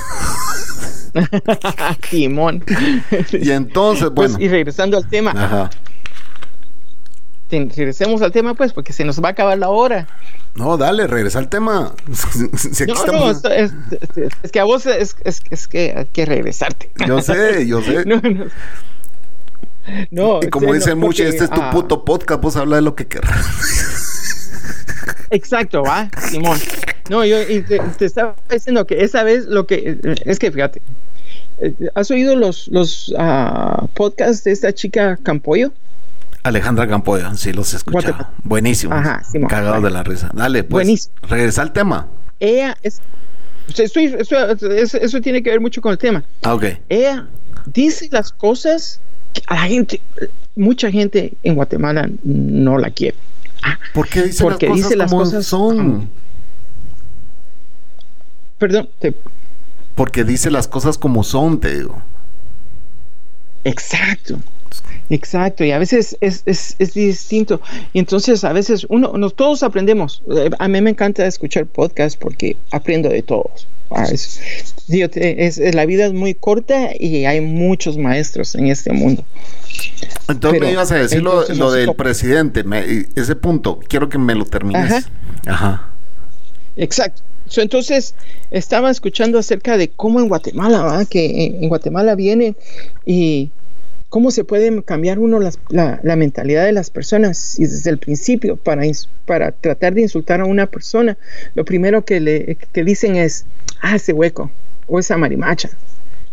Timón. y entonces, pues, bueno. y regresando al tema. Ajá regresemos al tema, pues, porque se nos va a acabar la hora. No, dale, regresa al tema. no, no, es, que a vos es, que hay que regresarte. Yo sé, yo sé. no, y como dice mucho, este es tu ah. puto podcast, vos habla de lo que querrás. Exacto, va, Simón. No, yo te, estaba diciendo que esa vez lo que es que fíjate, eh, ¿has oído los, los uh, podcasts de esta chica Campoyo? Alejandra Campoya, sí los he escuchado. Buenísimo. Ajá, Cagado de la risa. Dale, pues. Buenísimo. Regresa al tema. Ella es. eso, tiene que ver mucho con el tema. Ah, Ella dice las cosas que a la gente, mucha gente en Guatemala no la quiere. ¿Por qué dice Porque las cosas dice las cosas son? Perdón. Porque dice las cosas como son, te digo. Exacto. Exacto, y a veces es, es, es, distinto. Y entonces a veces uno, nos, todos aprendemos. A mí me encanta escuchar podcasts porque aprendo de todos. Ah, es, la vida es muy corta y hay muchos maestros en este mundo. Entonces me ibas a decir lo, del presidente, ese punto, quiero que me lo termines. Ajá. Exacto. entonces, estaba escuchando acerca de cómo en Guatemala, que en Guatemala viene y cómo se puede cambiar uno la, mentalidad de las personas y desde el principio para, para tratar de insultar a una persona, lo primero que le dicen es, ah, ese hueco o esa marimacha.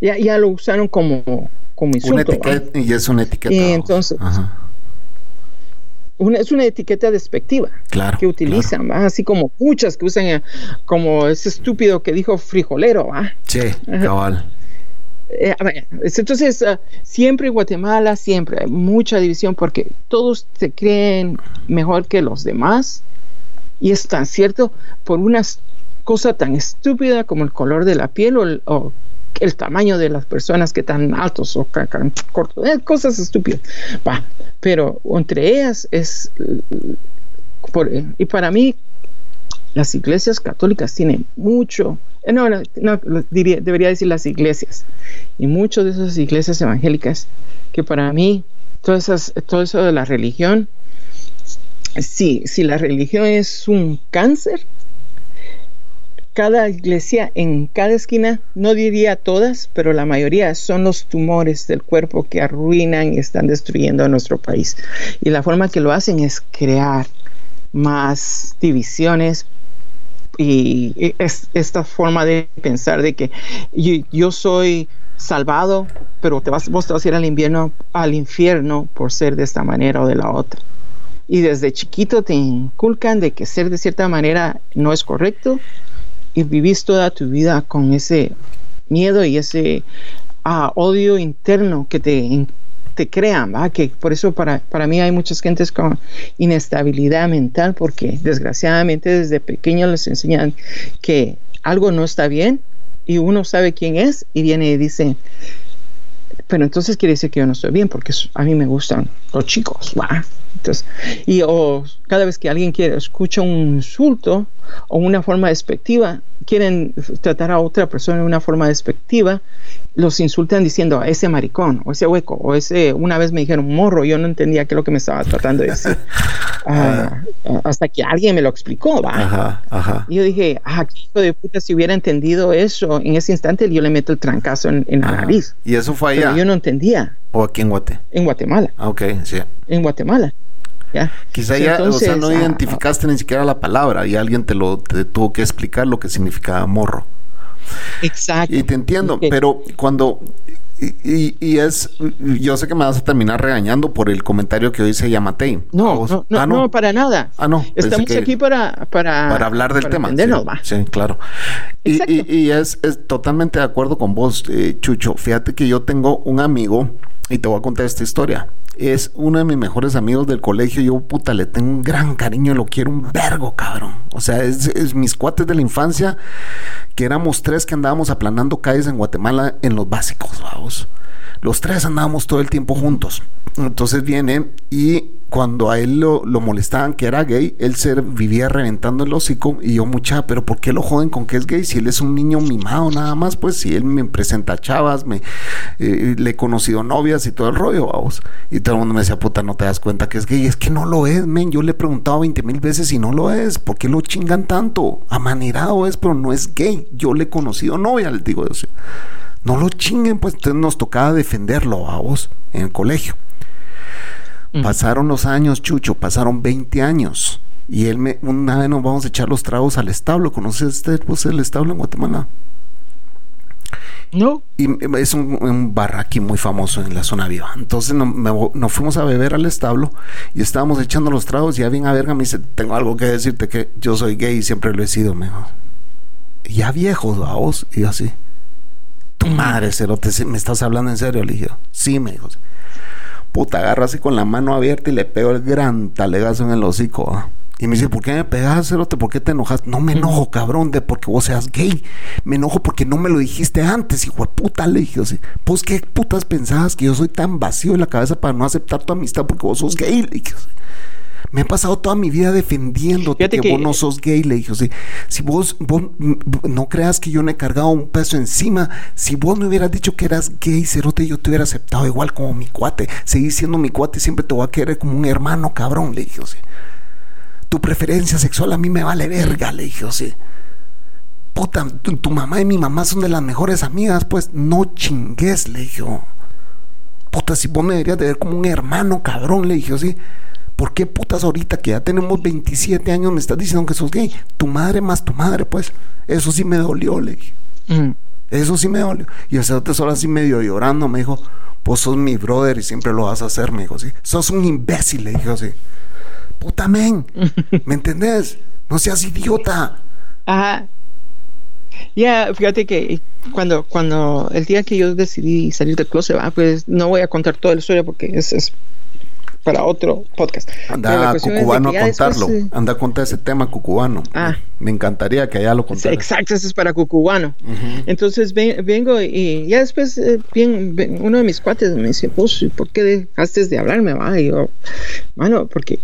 Ya, ya lo usaron como, como insulto. y es una etiqueta. Y entonces, Una, es una etiqueta despectiva claro, que utilizan, así como muchas que usan eh, como ese estúpido que dijo frijolero. ¿va? Sí, cabal. Eh, entonces, ah, siempre en Guatemala, siempre hay mucha división porque todos se creen mejor que los demás. Y es tan cierto por una cosa tan estúpida como el color de la piel o el, tamaño de las personas que están altos o cortos, eh, cosas estúpidas. pero entre ellas es, y para mí, las iglesias católicas tienen mucho eh, no, no, debería decir las iglesias. Y muchas de esas iglesias evangélicas, que para mí, todo, esas, todo eso de la religión, sí, si la religión es un cáncer, cada iglesia en cada esquina, no diría todas, pero la mayoría son los tumores del cuerpo que arruinan y están destruyendo a nuestro país. Y la forma que lo hacen es crear más divisiones, y es esta forma de pensar de que yo, soy salvado, pero te vas, te vas a ir al invierno, al infierno por ser de esta manera o de la otra. Y desde chiquito te inculcan de que ser de cierta manera no es correcto y vivís toda tu vida con ese miedo y ese ah, odio interno que te te crean, ¿va? que por eso para, para mí hay muchas gentes con inestabilidad mental porque desgraciadamente desde pequeños les enseñan que algo no está bien y uno sabe quién es y viene y dice, pero entonces quiere decir que yo no estoy bien porque a mí me gustan los chicos, ¿va? Entonces, y o cada vez que alguien quiere escucha un insulto o una forma despectiva, quieren tratar a otra persona de una forma despectiva, los insultan diciendo ese maricón o ese hueco o ese una vez me dijeron morro, yo no entendía qué es lo que me estaba tratando de decir. Ah, hasta que alguien me lo explicó, ¿va? Y yo dije, ah, qué hijo de puta, si hubiera entendido eso en ese instante, yo le meto el trancazo en, la nariz. Y eso fue allá. yo no entendía. ¿O aquí en Guatemala? En Guatemala. Ah, ok, sí. En Guatemala. Quizá ya, o sea, no ah, identificaste ni siquiera la palabra y alguien te lo tuvo que explicar lo que significaba morro. Exacto. Y te entiendo, pero cuando y, es, yo sé que me vas a terminar regañando por el comentario que hoy se llama No, no, no, ah, no, para nada. Ah, no. Estamos aquí para, para, para hablar del tema. Sí, claro. Y, y, es, es, totalmente de acuerdo con vos, eh, Chucho. Fíjate que yo tengo un amigo y te voy a contar esta historia es uno de mis mejores amigos del colegio. Yo, puta, le tengo un gran cariño, lo quiero un vergo, cabrón. O sea, es, mis cuates de la infancia, que éramos tres que andábamos aplanando calles en Guatemala en los básicos, vamos. Los tres andábamos todo el tiempo juntos. Entonces viene y cuando a él lo, molestaban que era gay, él se vivía reventando el hocico y yo mucha, pero ¿por qué lo joden con que es gay? Si él es un niño mimado nada más, pues si él me presenta chavas, me eh, le he conocido novias y todo el rollo, vamos. Y todo el mundo me decía, puta, no te das cuenta que es gay. Es que no lo es, men. Yo le he preguntado 20 mil veces y no lo es. ¿Por qué lo chingan tanto? Amanerado es, pero no es gay. Yo le he conocido novia, le digo. No lo chinguen, pues entonces nos tocaba defenderlo a vos en el colegio. Pasaron los años, Chucho, pasaron 20 años. Y él me, una vez nos vamos a echar los tragos al establo. ¿Conoce usted pues, el establo en Guatemala? No. Y es un, bar aquí muy famoso en la zona viva. Entonces nos fuimos a beber al establo y estábamos echando los tragos y ya bien a verga me dice, tengo algo que decirte que yo soy gay y siempre lo he sido, mejor. ya viejos, vos. Y yo así, madre, cerote, ¿me estás hablando en serio? Le sí, me dijo. Puta, agarra así con la mano abierta y le pego el gran talegazo en el hocico. Y me dice, ¿por qué me pegas, cerote? ¿Por qué te enojas? No me enojo, cabrón, de porque vos seas gay. Me enojo porque no me lo dijiste antes, hijo de puta. Le dije pues qué putas pensabas que yo soy tan vacío en la cabeza para no aceptar tu amistad porque vos sos gay. Me he pasado toda mi vida defendiéndote que, vos no sos gay, le dije. si vos, vos, no creas que yo no he cargado un peso encima, si vos me hubieras dicho que eras gay, cerote, yo te hubiera aceptado igual como mi cuate. Seguís siendo mi cuate, siempre te voy a querer como un hermano, cabrón, le dije. Tu preferencia sexual a mí me vale verga, le dije. Puta, tu, mamá y mi mamá son de las mejores amigas, pues no chingues, le dije. Puta, si vos me deberías de ver como un hermano, cabrón, le dije. Sí ¿Por qué putas ahorita que ya tenemos 27 años me estás diciendo que sos gay? Tu madre más tu madre, pues. Eso sí me dolió, le dije. Mm. Eso sí me dolió. Y hace otras horas así medio llorando me dijo, vos sos mi brother y siempre lo vas a hacer, me dijo, sí. Sos un imbécil, le dijo así. Puta men, ¿me entendés? No seas idiota. Ajá. Ya, fíjate que cuando, cuando el día que yo decidí salir del closet, pues no voy a contar toda la historia porque es, es para otro podcast. Anda a Cucubano a contarlo. Eh, Anda a contar ese tema Cucubano. Ah. Me encantaría que allá lo contara. Exacto, eso es para Cucubano. Entonces vengo y ya después eh, bien, uno de mis cuates me dice, pues, ¿por qué dejaste de hablarme? Va? Y yo, bueno, porque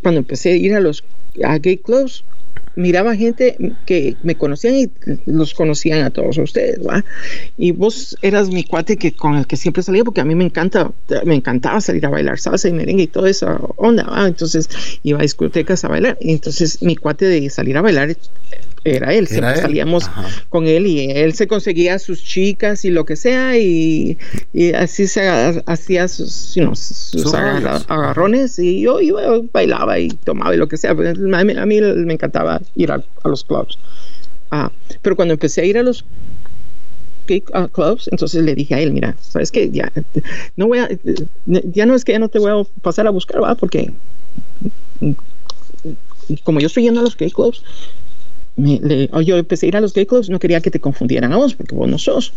cuando empecé a ir a los a gay clubs, miraba gente que me conocían y los conocían a todos ustedes, ¿va? Y vos eras mi cuate que con el que siempre salía porque a mí me encanta, me encantaba salir a bailar salsa y merengue y toda esa onda, ¿va? Entonces iba a discotecas a bailar y entonces mi cuate de salir a bailar era él, siempre salíamos con él y él se conseguía sus chicas y lo que sea y, así se hacía sus, sus agarrones y yo iba, bailaba y tomaba y lo que sea. Pues, a mí, me encantaba ir a, los clubs. Ah, pero cuando empecé a ir a los clubs, entonces le dije a él, mira, sabes que ya no voy a, ya no es que ya no te voy a pasar a buscar, ¿va? Porque como yo estoy yendo a los gay clubs, me, yo empecé a ir a los gay clubs, no quería que te confundieran a vos, porque vos no sos.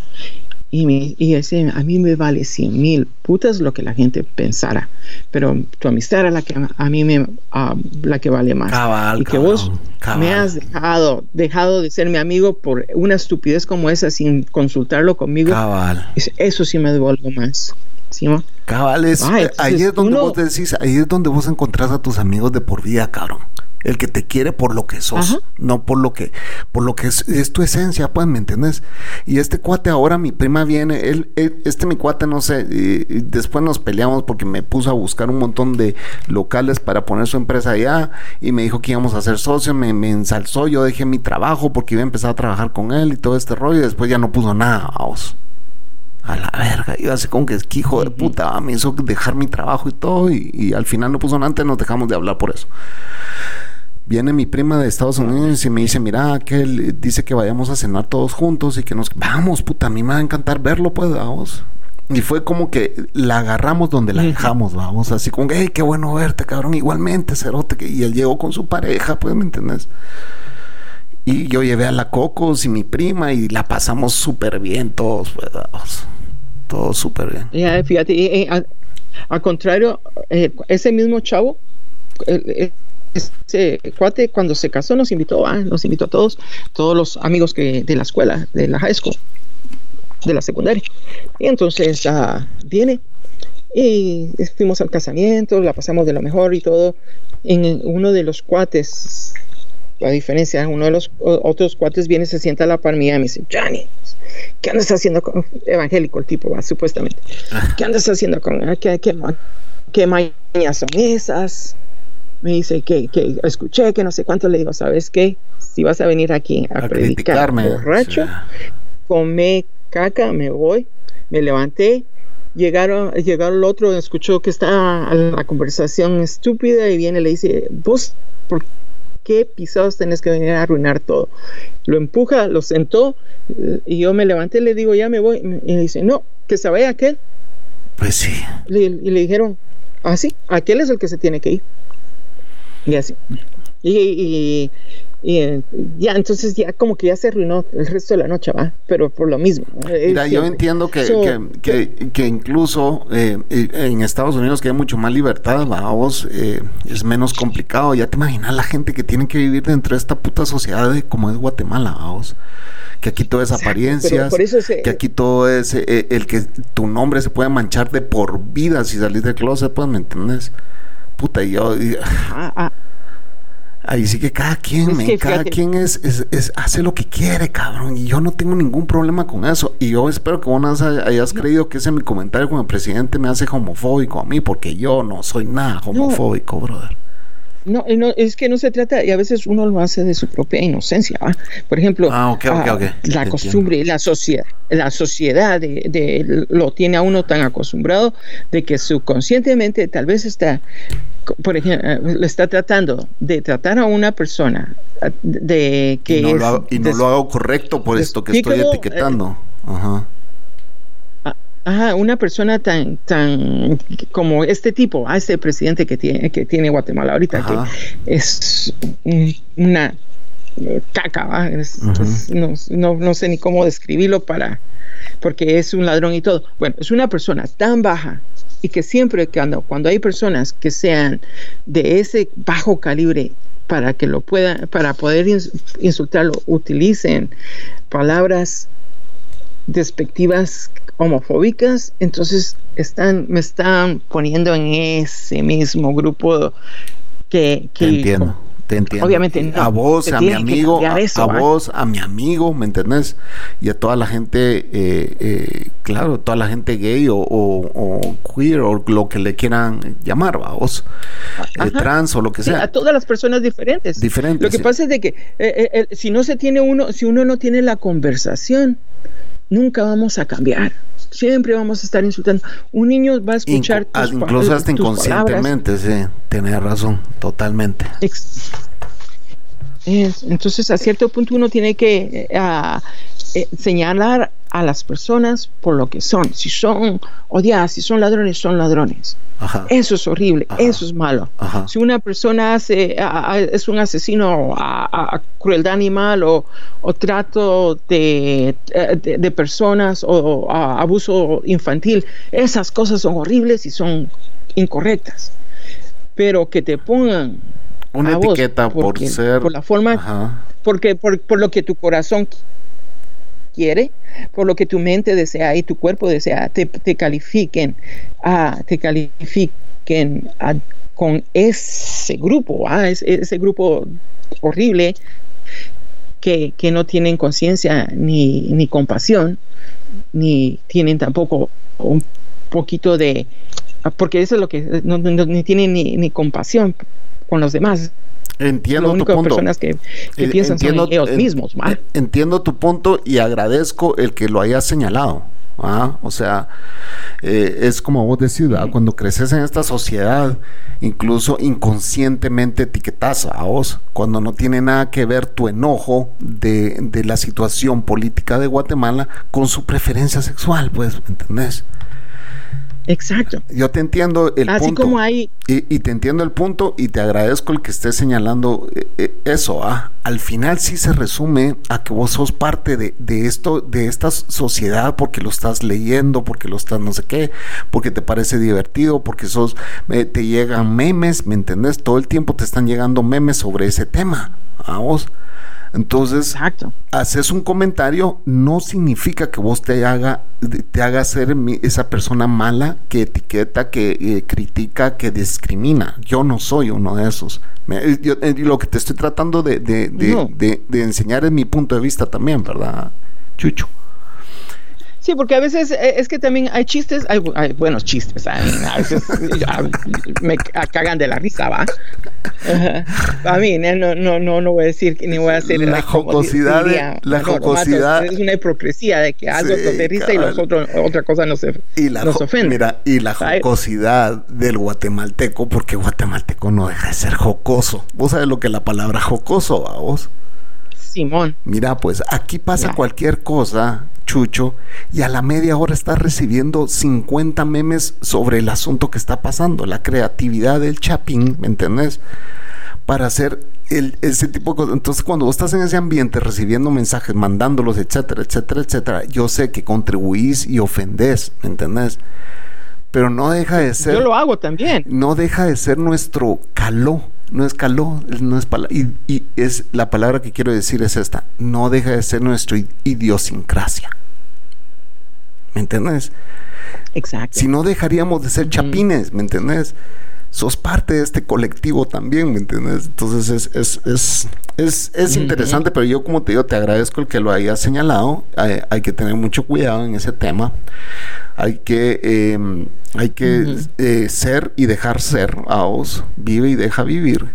Y, me, y ese, a mí me vale cien mil putas lo que la gente pensara, pero tu amistad era la que a mí me, la que vale más. y que vos me has dejado, dejado de ser mi amigo por una estupidez como esa sin consultarlo conmigo. Eso sí me devuelvo más. ¿sí, Cabal, ahí es donde vos decís, ahí es donde vos encontrás a tus amigos de por vida, cabrón el que te quiere por lo que sos, no por lo que, por lo que es, tu esencia, pues, ¿me entiendes? Y este cuate ahora, mi prima viene, él, este mi cuate, no sé, y, después nos peleamos porque me puso a buscar un montón de locales para poner su empresa allá y me dijo que íbamos a ser socios, me, me ensalzó, yo dejé mi trabajo porque iba a empezar a trabajar con él y todo este rollo y después ya no puso nada, vamos. A la verga, iba así como que es que hijo de puta, me hizo dejar mi trabajo y todo, y, y, al final no puso nada, antes nos dejamos de hablar por eso viene mi prima de Estados Unidos y me dice, mira, que él dice que vayamos a cenar todos juntos y que nos... Vamos, puta, a mí me va a encantar verlo, pues, vamos. Y fue como que la agarramos donde la dejamos, vamos, así como, hey, qué bueno verte, cabrón, igualmente, cerote, y él llegó con su pareja, pues, ¿me entiendes? Y yo llevé a la Cocos y mi prima y la pasamos súper bien todos, pues, vamos. Todos súper bien. Ya, fíjate, al, contrario, eh, ese mismo chavo, ese cuate cuando se casó nos invitó, a nos invitó a todos, todos los amigos que de la escuela, de la high school, de la secundaria. Y entonces uh, viene y fuimos al casamiento, la pasamos de lo mejor y todo. En uno de los cuates, la diferencia, uno de los otros cuates viene, se sienta a la par mía y me dice, Johnny, ¿qué andas haciendo con evangélico el tipo, supuestamente? Ah. ¿Qué andas haciendo con qué, qué, qué mañas son esas? Me dice que, que, escuché que no sé cuánto, le digo, ¿sabes qué? Si vas a venir aquí a, predicar borracho, come caca, me voy, me levanté, llegaron, llegaron el otro, escuchó que está la conversación estúpida y viene y le dice, vos, ¿por qué pisados tenés que venir a arruinar todo? Lo empuja, lo sentó y yo me levanté, le digo, ya me voy, y le dice, no, que se vaya aquel. Pues sí. y le dijeron, ah, sí, aquel es el que se tiene que ir. Y así. Y, Y eh, ya, entonces ya como que ya se arruinó el resto de la noche, ¿va? Pero por lo mismo. Mira, yo entiendo que, que, que, incluso eh, en Estados Unidos que hay mucho más libertad, ¿va? Vos, eh, es menos complicado. Ya te imaginas la gente que tiene que vivir dentro de esta puta sociedad de, como es Guatemala, vos que aquí todo es apariencias, que aquí todo es el que tu nombre se puede manchar de por vida si salís del closet, pues, ¿me entiendes? Puta, y yo... ah, ah. Ahí sí que cada quien, cada quien es, es, hace lo que quiere, cabrón. Y yo no tengo ningún problema con eso. Y yo espero que vos hayas creído que ese mi comentario con el presidente me hace homofóbico a mí, porque yo no soy nada homofóbico, brother. No, no, es que no se trata, y a veces uno lo hace de su propia inocencia. Por ejemplo, ah, ah, la costumbre, la sociedad, la sociedad de, lo tiene a uno tan acostumbrado de que subconscientemente tal vez está, por ejemplo, eh, le está tratando de tratar a una persona de que y no, lo, hago, y no lo hago correcto por esto que estoy etiquetando. Ajá Ajá, una persona tan, tan como este tipo, a este presidente que tiene, que tiene Guatemala ahorita, que es una caca, no, no, sé ni cómo describirlo para, porque es un ladrón y todo. Bueno, es una persona tan baja y que siempre cuando, cuando hay personas que sean de ese bajo calibre para que lo puedan, para poder insultarlo, utilicen palabras despectivas homofóbicas, entonces están, me están poniendo en ese mismo grupo que... que entiendo. Te entiendo. Obviamente A vos, a mi amigo, a, vos, a mi amigo, ¿me entendés? Y a toda la gente, eh, eh, claro, toda la gente gay o, queer o lo que le quieran llamar, a vos, eh, trans o lo que sea. a todas las personas diferentes. Diferentes. Lo que pasa es de que si no se tiene uno, si uno no tiene la conversación, nunca vamos a cambiar. Siempre vamos a estar insultando. Un niño va a escuchar tus, Incluso hasta inconscientemente, sí, tienes razón, totalmente. entonces, a cierto punto uno tiene que eh, eh, señalar a las personas por lo que son. Si son odiadas, si son ladrones, son ladrones. Eso es horrible, eso es malo. Si una persona hace, es un asesino a, crueldad animal o, trato de, de, personas o abuso infantil, esas cosas son horribles y son incorrectas. Pero que te pongan una etiqueta por ser por la forma porque por, por lo que tu corazón quiere, por lo que tu mente desea y tu cuerpo desea, te, califiquen, ah, te califiquen con ese grupo, ah, ese, grupo horrible que, no tienen conciencia ni, ni compasión, ni tienen tampoco un poquito de, porque eso es lo que, no, ni tienen ni, ni compasión con los demás, Entiendo tu punto. personas que, que piensan entiendo, ellos mismos. Entiendo tu punto y agradezco el que lo hayas señalado. ¿ah? O sea, eh, es como vos decís, cuando creces en esta sociedad, incluso inconscientemente etiquetas a vos, cuando no tiene nada que ver tu enojo de, de la situación política de Guatemala con su preferencia sexual, pues, ¿entendés? Exacto. Yo te entiendo el Así como hay... Y, te entiendo el punto y te agradezco el que estés señalando eh, eh, eso. ¿ah? Al final sí se resume a que vos sos parte de, esto, de esta sociedad porque lo estás leyendo, porque lo estás no sé qué, porque te parece divertido, porque sos, eh, te llegan memes, ¿me entendés? Todo el tiempo te están llegando memes sobre ese tema. A vos. Entonces, haces un comentario, no significa que vos te haga, te haga ser esa persona mala que etiqueta, que eh, critica, que discrimina. Yo no soy uno de esos. Eh, eh, lo que te estoy tratando de, de enseñar es mi punto de vista también, ¿verdad, Chucho? Sí, porque a veces eh, es que también hay chistes, hay, buenos chistes, a veces me cagan de la risa, ¿va? A mí, no, no, no, no voy a decir ni voy a hacer la jocosidad, la jocosidad es una hipocresía de que algo sí, de risa y los otros, otra cosa nos, y la nos ofende. Mira, y la jocosidad del guatemalteco, porque guatemalteco no deja de ser jocoso. ¿Vos sabés lo que es la palabra jocoso, ¿va vos? Simón. Mira, pues aquí pasa cualquier cosa Chucho, y a la media hora está recibiendo 50 memes sobre el asunto que está pasando, la creatividad del chapín, ¿me entendés? para hacer el, ese tipo de cosas. Entonces, cuando vos estás en ese ambiente recibiendo mensajes, mandándolos, etcétera, etcétera, etcétera, yo sé que contribuís y ofendés, ¿me entendés? Pero no deja de ser. Yo lo hago también. No deja de ser nuestro caló. No es caló, no es y, y es la palabra que quiero decir es esta. No deja de ser nuestra idiosincrasia. ¿Me entendés? Exacto. Si no dejaríamos de ser chapines, ¿me entendés? sos parte de este colectivo también, ¿me entiendes? Entonces es, es, es, es, es interesante, pero yo como te digo, te agradezco el que lo hayas señalado. Hay, que tener mucho cuidado en ese tema. Hay que, em, hay que eh, ser y dejar ser, a vos, vive y deja vivir.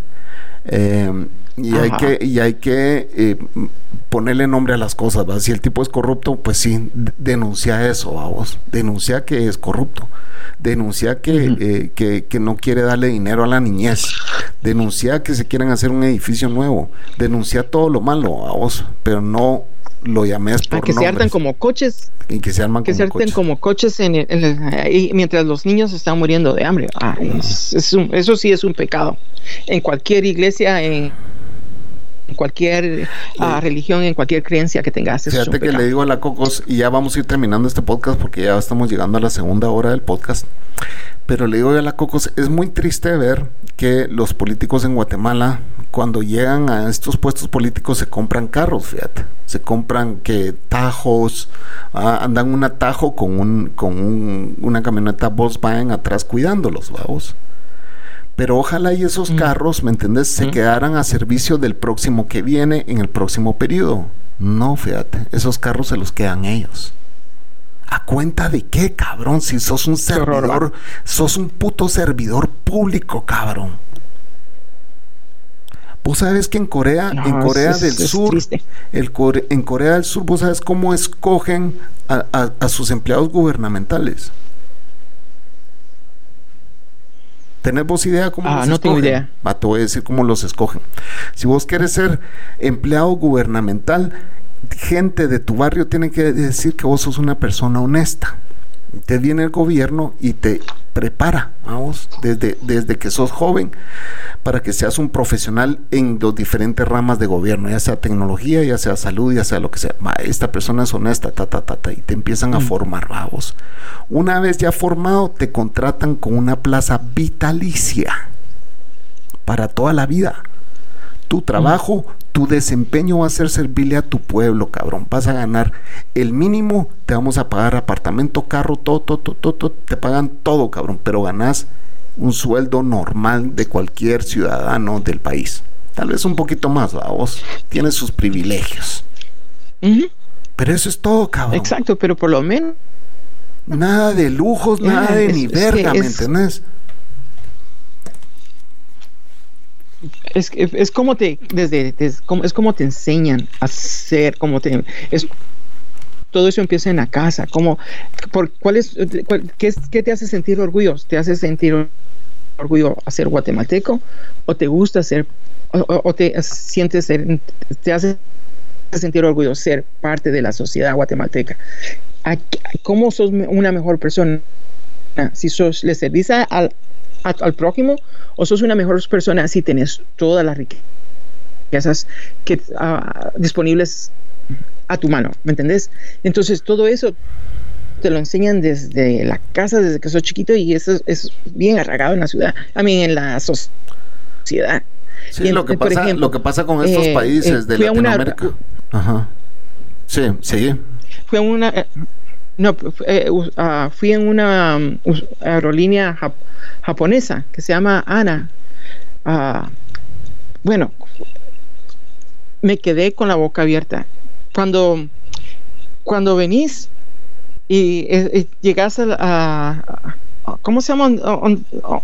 Em, y hay que, y hay que eh, ponerle nombre a las cosas. Si el tipo es corrupto, pues sí, denuncia eso, a vos. Denuncia que es corrupto. Denuncia eh, que, que, no quiere darle dinero a la niñez, denuncia que se quieren hacer un edificio nuevo, denuncia todo lo malo a vos, pero no lo llames por a que se hartan como coches. Y que se arman que como se coches. como coches en mientras los niños están muriendo de hambre. Ah, eso sí es un pecado. En cualquier iglesia en cualquier ah, religión, en cualquier creencia que tengas. Fíjate que le digo a la Cocos, y ya vamos a ir terminando este podcast porque ya estamos llegando a la segunda hora del podcast. Pero le digo a la Cocos, es muy triste ver que los políticos en Guatemala, cuando llegan a estos puestos políticos, se compran carros, fíjate. Se compran que tajos, ah, andan un atajo con, un, con una camioneta Volkswagen atrás cuidándolos, vamos. Pero ojalá y esos mm. carros, ¿me entiendes?, se mm. quedaran a servicio del próximo que viene en el próximo periodo. No, fíjate, esos carros se los quedan ellos. ¿A cuenta de qué, cabrón? Si sos un servidor, sos un puto servidor público, cabrón. Vos sabes que en Corea, en Corea del Sur, el en Corea del Sur, vos sabes cómo escogen a sus empleados gubernamentales. ¿Tenemos idea cómo ah, no tengo idea. Va, te voy a decir cómo los escogen. Si vos quieres ser empleado gubernamental, gente de tu barrio tiene que decir que vos sos una persona honesta te viene el gobierno y te prepara, vamos, desde, desde que sos joven, para que seas un profesional en los diferentes ramas de gobierno, ya sea tecnología, ya sea salud, ya sea lo que sea. esta persona es honesta, ta, ta, ta, ta, y te empiezan a mm. formar, vamos. Una vez ya formado, te contratan con una plaza vitalicia para toda la vida. Tu trabajo, tu desempeño va a ser servirle a tu pueblo, cabrón. Vas a ganar el mínimo, te vamos a pagar apartamento, carro, todo, todo, todo, todo, te pagan todo, cabrón. Pero ganas un sueldo normal de cualquier ciudadano del país. Tal vez un poquito más, vos. Tienes sus privilegios. Pero eso es todo, cabrón. Exacto, pero por lo menos. Nada de lujos, nada de ni verga, ¿me entendés? Es, es como te desde, es como te enseñan a ser como te es todo eso empieza en la casa como por cuál es qué, qué te hace sentir orgullo te hace sentir orgullo a ser guatemalteco o te gusta ser o, te sientes ser, te hace sentir orgullo ser parte de la sociedad guatemalteca cómo sos una mejor persona si sos le servís al, al prójimo o sos una mejor persona si tienes todas las riquezas que, ah, disponibles a tu mano, ¿me entendés? Entonces todo eso te lo enseñan desde la casa, desde que sos chiquito y eso es bien arraigado en la ciudad, a mí en la sociedad. Sí, lo, que pasa, lo que pasa con estos eh, países de Latinoamérica. Ajá. Sí, sí. Fue una... Eh, no, eh, ah, fui en una um, aerolínea japonesa que se llama Ana. Ah, bueno, me quedé con la boca abierta. Cuando, cuando venís y, llegas a, ¿Cómo se llama?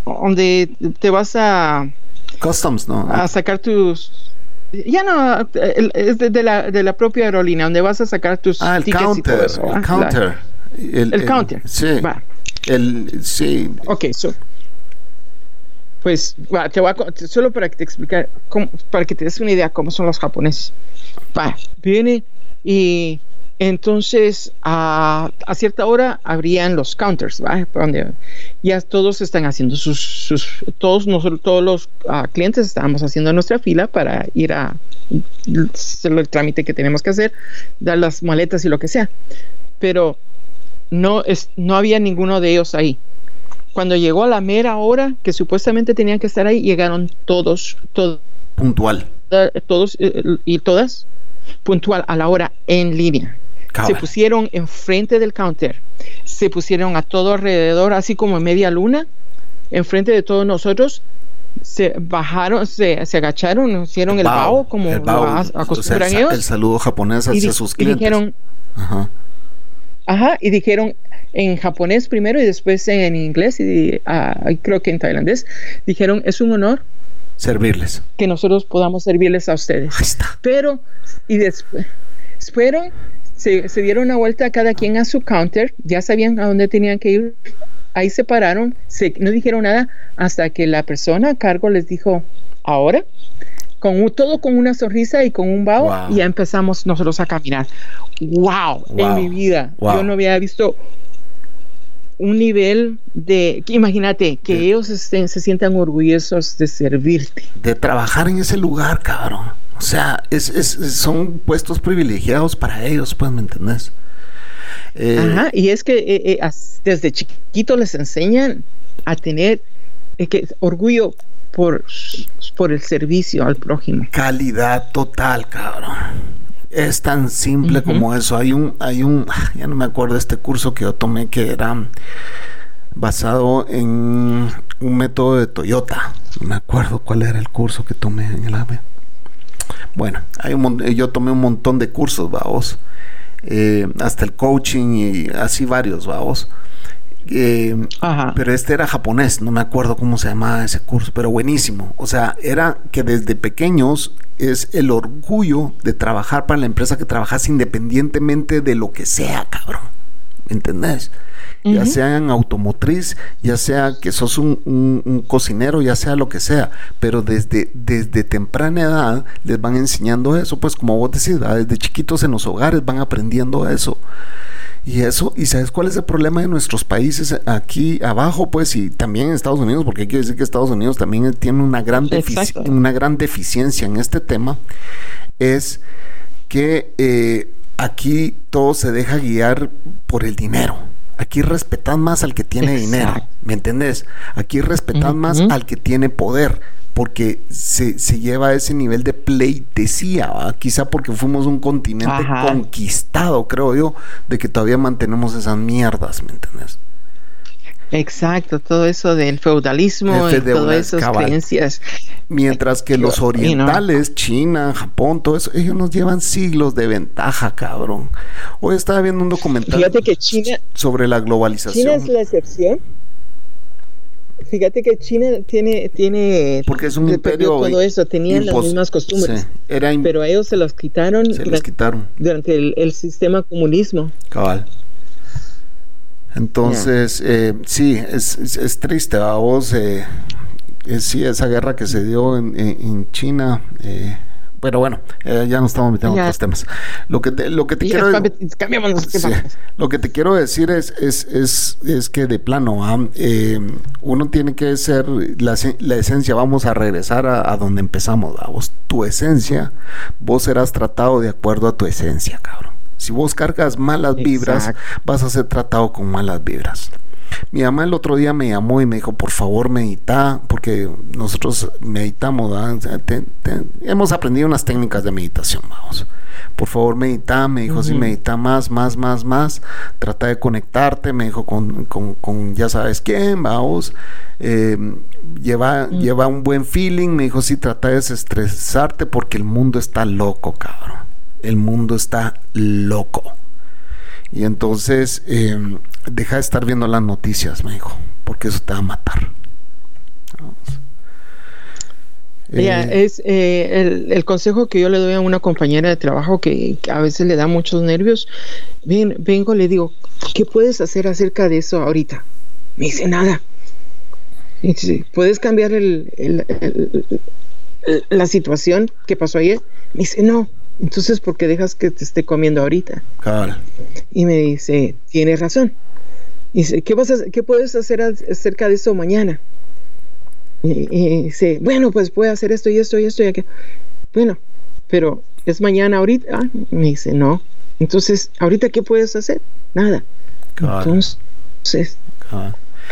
Donde te vas a. Customs, ¿no? A sacar tus. Ya no, es de, la, de la propia aerolínea, donde vas a sacar tus. Ah, el counter. el counter. el, counter. Sí. Va. El, sí. Ok, so, pues te voy a, solo para que te explicar, para que te des una idea cómo son los japoneses. Va, viene y Entonces, a, cierta hora abrían los counters, ¿va? Ya todos están haciendo sus, todos nosotros, todos los ah, clientes estábamos haciendo nuestra fila para ir a hacer el trámite que tenemos que hacer, dar las maletas y lo que sea. Pero no, es, no había ninguno de ellos ahí. Cuando llegó a la mera hora que supuestamente tenían que estar ahí, llegaron todos, todos. Puntual. Todos eh, y todas puntual a la hora en línea se pusieron enfrente del counter, se pusieron a todo alrededor, así como en media luna, enfrente de todos nosotros, se bajaron, se, agacharon, hicieron el, bao, como el acostumbran ellos. El saludo japonés hacia sus clientes. Y dijeron, ajá. ajá, y dijeron en japonés primero y después en, inglés y uh, creo que en tailandés, dijeron, es un honor servirles. Que nosotros podamos servirles a ustedes. Ahí está. Pero, y después, fueron se, dieron una vuelta cada quien a su counter, ya sabían a dónde tenían que ir, ahí se pararon, se, no dijeron nada hasta que la persona a cargo les dijo, ahora, con todo con una sonrisa y con un vaho, y ya empezamos nosotros a caminar. Wow, en mi vida, yo no había visto un nivel de, imagínate, que ellos estén, se sientan orgullosos de servirte. De trabajar en ese lugar, cabrón. O sea, es, son puestos privilegiados para ellos, pues, ¿me entendés? Eh, Ajá, y es que eh, eh, desde chiquito les enseñan a tener que, orgullo por, por el servicio al prójimo. Calidad total, cabrón. Es tan simple como eso. Hay un, hay un, ya no me acuerdo este curso que yo tomé que era basado en un método de Toyota. No me acuerdo cuál era el curso que tomé en el AVE. Bueno, hay un, yo tomé un montón de cursos, vamos. Eh, hasta el coaching y así varios, vamos. Eh, pero este era japonés, no me acuerdo cómo se llamaba ese curso, pero buenísimo. O sea, era que desde pequeños es el orgullo de trabajar para la empresa que trabajas independientemente de lo que sea, cabrón. Ya sea en automotriz, ya sea que sos un, cocinero, ya sea lo que sea, pero desde, desde temprana edad les van enseñando eso, pues como vos decís, desde chiquitos en los hogares van aprendiendo eso. Y eso, y sabes cuál es el problema de nuestros países aquí abajo, pues, y también en Estados Unidos, porque hay que decir que Estados Unidos también tiene una gran, una gran deficiencia en este tema, es que eh, aquí todo se deja guiar por el dinero. Aquí respetan más al que tiene dinero, ¿me entendés? Aquí respetan más al que tiene poder, porque se, se lleva a ese nivel de pleitesía, quizá porque fuimos un continente conquistado, creo yo, de que todavía mantenemos esas mierdas, ¿me entendés? Exacto, todo eso del feudalismo y todas esas creencias. Mientras que los orientales, China, Japón, todo eso, ellos nos llevan siglos de ventaja, cabrón. Hoy estaba viendo un documental sobre la globalización. China es la excepción. Fíjate que China tiene, tiene porque es un imperio todo eso, tenían las mismas costumbres, pero a ellos se los quitaron, se los quitaron durante el, el sistema comunismo. Cabal. Entonces, eh, sí, es, es, triste, a vos, eh, sí, esa guerra que se dio en, China, eh, pero bueno, ya nos estamos metiendo en otros temas. Lo que te, lo que te quiero lo que te quiero decir es, es, es, es que de plano, uno tiene que ser la, la, esencia, vamos a regresar a, a donde empezamos, vos, tu esencia, vos serás tratado de acuerdo a tu esencia, cabrón. Si vos cargas malas vibras, vas a ser tratado con malas vibras. Mi mamá el otro día me llamó y me dijo, por favor medita, porque nosotros meditamos, hemos aprendido unas técnicas de meditación, vamos. Por favor medita, me dijo, si medita más, más, más, más, trata de conectarte, me dijo, con, con, ya sabes quién, vamos, em, lleva, mm. lleva un buen feeling, me dijo, sí, trata de desestresarte porque el mundo está loco, cabrón el mundo está loco. Y entonces em, deja de estar viendo las noticias, me dijo, porque eso te va a matar. Eh, es eh, el, consejo que yo le doy a una compañera de trabajo que, a veces le da muchos nervios. Ven, vengo, le digo, ¿qué puedes hacer acerca de eso ahorita? Me dice nada. ¿Puedes cambiar el, la situación que pasó ayer? Me dice, no, Entonces, ¿por qué dejas que te esté comiendo ahorita? Claro. Y me dice, tienes razón. Y dice, ¿qué, vas a, ¿qué puedes hacer acerca de eso mañana? Y, dice, bueno, pues puedo hacer esto y esto y esto y aquello. Bueno, pero ¿es mañana ahorita? Ah, me dice, no. Entonces, ¿ahorita qué puedes hacer? Nada. Entonces,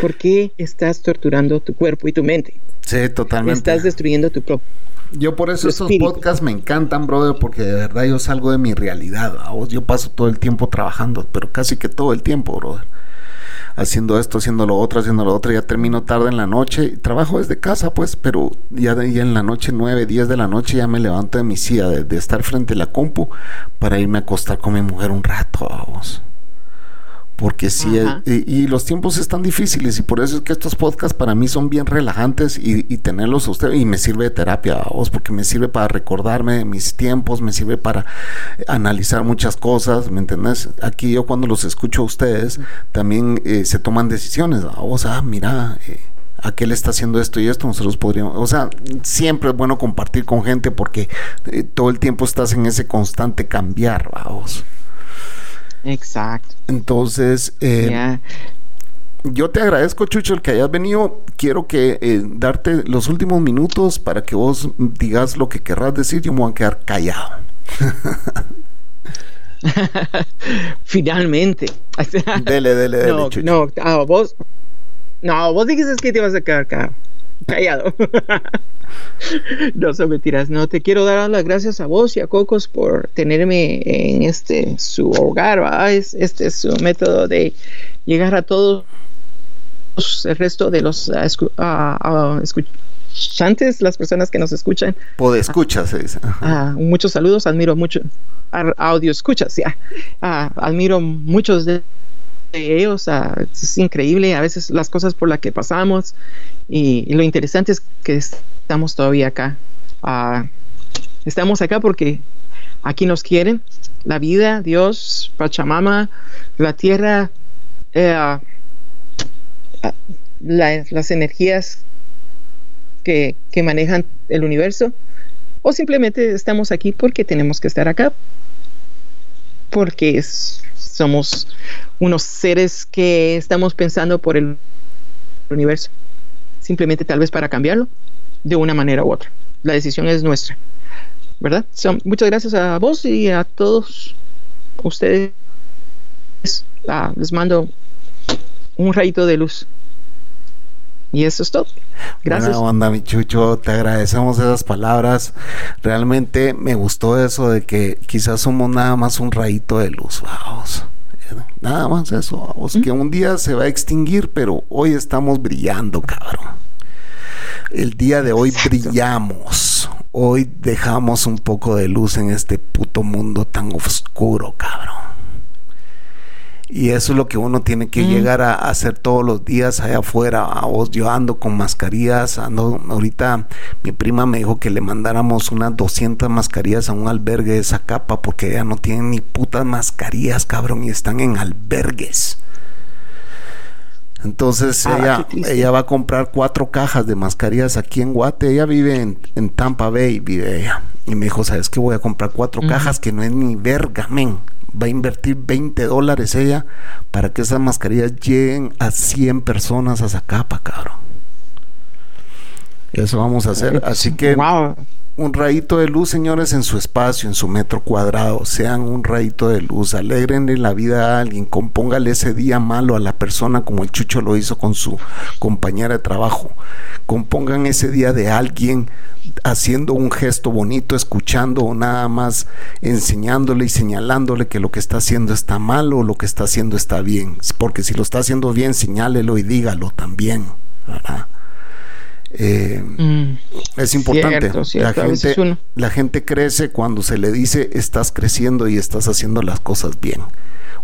¿por qué estás torturando tu cuerpo y tu mente? Sí, totalmente. Estás destruyendo tu propio. Yo por eso estos podcasts me encantan, brother, porque de verdad yo salgo de mi realidad. Yo paso todo el tiempo trabajando, pero casi que todo el tiempo, brother. Haciendo esto, haciendo lo otro, haciendo lo otro. Ya termino tarde en la noche. Trabajo desde casa, pues, pero ya, de, en la noche, 9, 10 de la noche, ya me levanto de mi silla de, estar frente a la compu para irme a acostar con mi mujer un rato, vamos porque sí, y, los tiempos están difíciles y por eso es que estos podcasts para mí son bien relajantes y, tenerlos a usted y me sirve de terapia a vos porque me sirve para recordarme de mis tiempos, me sirve para analizar muchas cosas, ¿me entendés? Aquí yo cuando los escucho a ustedes también eh, se toman decisiones, o sea, mira, eh, aquel está haciendo esto y esto, nosotros podríamos, o sea, siempre es bueno compartir con gente porque eh, todo el tiempo estás en ese constante cambiar, vamos. Exacto. Entonces, eh, yo te agradezco, Chucho, el que hayas venido. Quiero que eh, darte los últimos minutos para que vos digas lo que querrás decir. Yo me voy a quedar callado. Finalmente. dele, dele, dele. No, no, ah, vos. No, vos dijiste que te ibas a quedar callado. no son mentiras. No, te quiero dar las gracias a vos y a Cocos por tenerme en este su hogar. Es, este es su método de llegar a todos el resto de los uh, escuchantes, las personas que nos escuchan. Se dice. muchos saludos, admiro mucho. Audio escuchas, ya. admiro muchos de ellos. es increíble a veces las cosas por las que pasamos y, lo interesante es que estamos todavía acá. Ah, estamos acá porque aquí nos quieren. La vida, Dios, Pachamama, la tierra, eh, ah, las energías que, manejan el universo. O simplemente estamos aquí porque tenemos que estar acá. Porque somos unos seres que estamos pensando por el universo, simplemente tal vez para cambiarlo de una manera u otra. La decisión es nuestra, ¿verdad? muchas gracias a vos y a todos ustedes. Ah, les mando un rayito de luz. Y eso es todo. Gracias. Buena onda, mi chucho. Te agradecemos esas palabras. Realmente me gustó eso de que quizás somos nada más un rayito de luz. Vamos. Nada más eso. O sea, que un día se va a extinguir, pero hoy estamos brillando, cabrón. El día de hoy brillamos. Hoy dejamos un poco de luz en este puto mundo tan oscuro, cabrón. Y eso es lo que uno tiene que llegar a, hacer todos los días allá afuera. Yo ando con mascarillas, ando, ahorita mi prima me dijo que le mandáramos unas 200 mascarillas a un albergue de esa capa porque ya no tienen ni putas mascarillas, cabrón, y están en albergues. Entonces ah, ella, ella va a comprar cuatro cajas de mascarillas aquí en Guate. Ella vive en, Tampa Bay, vive ella. Y me dijo, ¿sabes qué? Voy a comprar cuatro cajas que no es ni verga, men va a invertir 20 dólares ella para que esas mascarillas lleguen a 100 personas a Zacapa, cabrón. Eso vamos a hacer. Así que un rayito de luz, señores, en su espacio, en su metro cuadrado. Sean un rayito de luz. Alegrenle la vida a alguien. Compóngale ese día malo a la persona como el Chucho lo hizo con su compañera de trabajo. Compongan ese día de alguien haciendo un gesto bonito, escuchando o nada más enseñándole y señalándole que lo que está haciendo está mal o lo que está haciendo está bien. Porque si lo está haciendo bien, señálelo y dígalo también. Eh, mm. es importante. la, gente, la gente crece cuando se le dice estás creciendo y estás haciendo las cosas bien.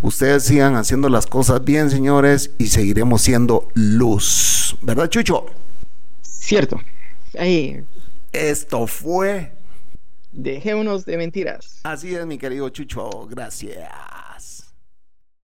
Ustedes sigan haciendo las cosas bien, señores, y seguiremos siendo luz. ¿Verdad, Chucho? Cierto. Ahí esto fue. Dejémonos de mentiras. Así es, mi querido Chucho. Gracias.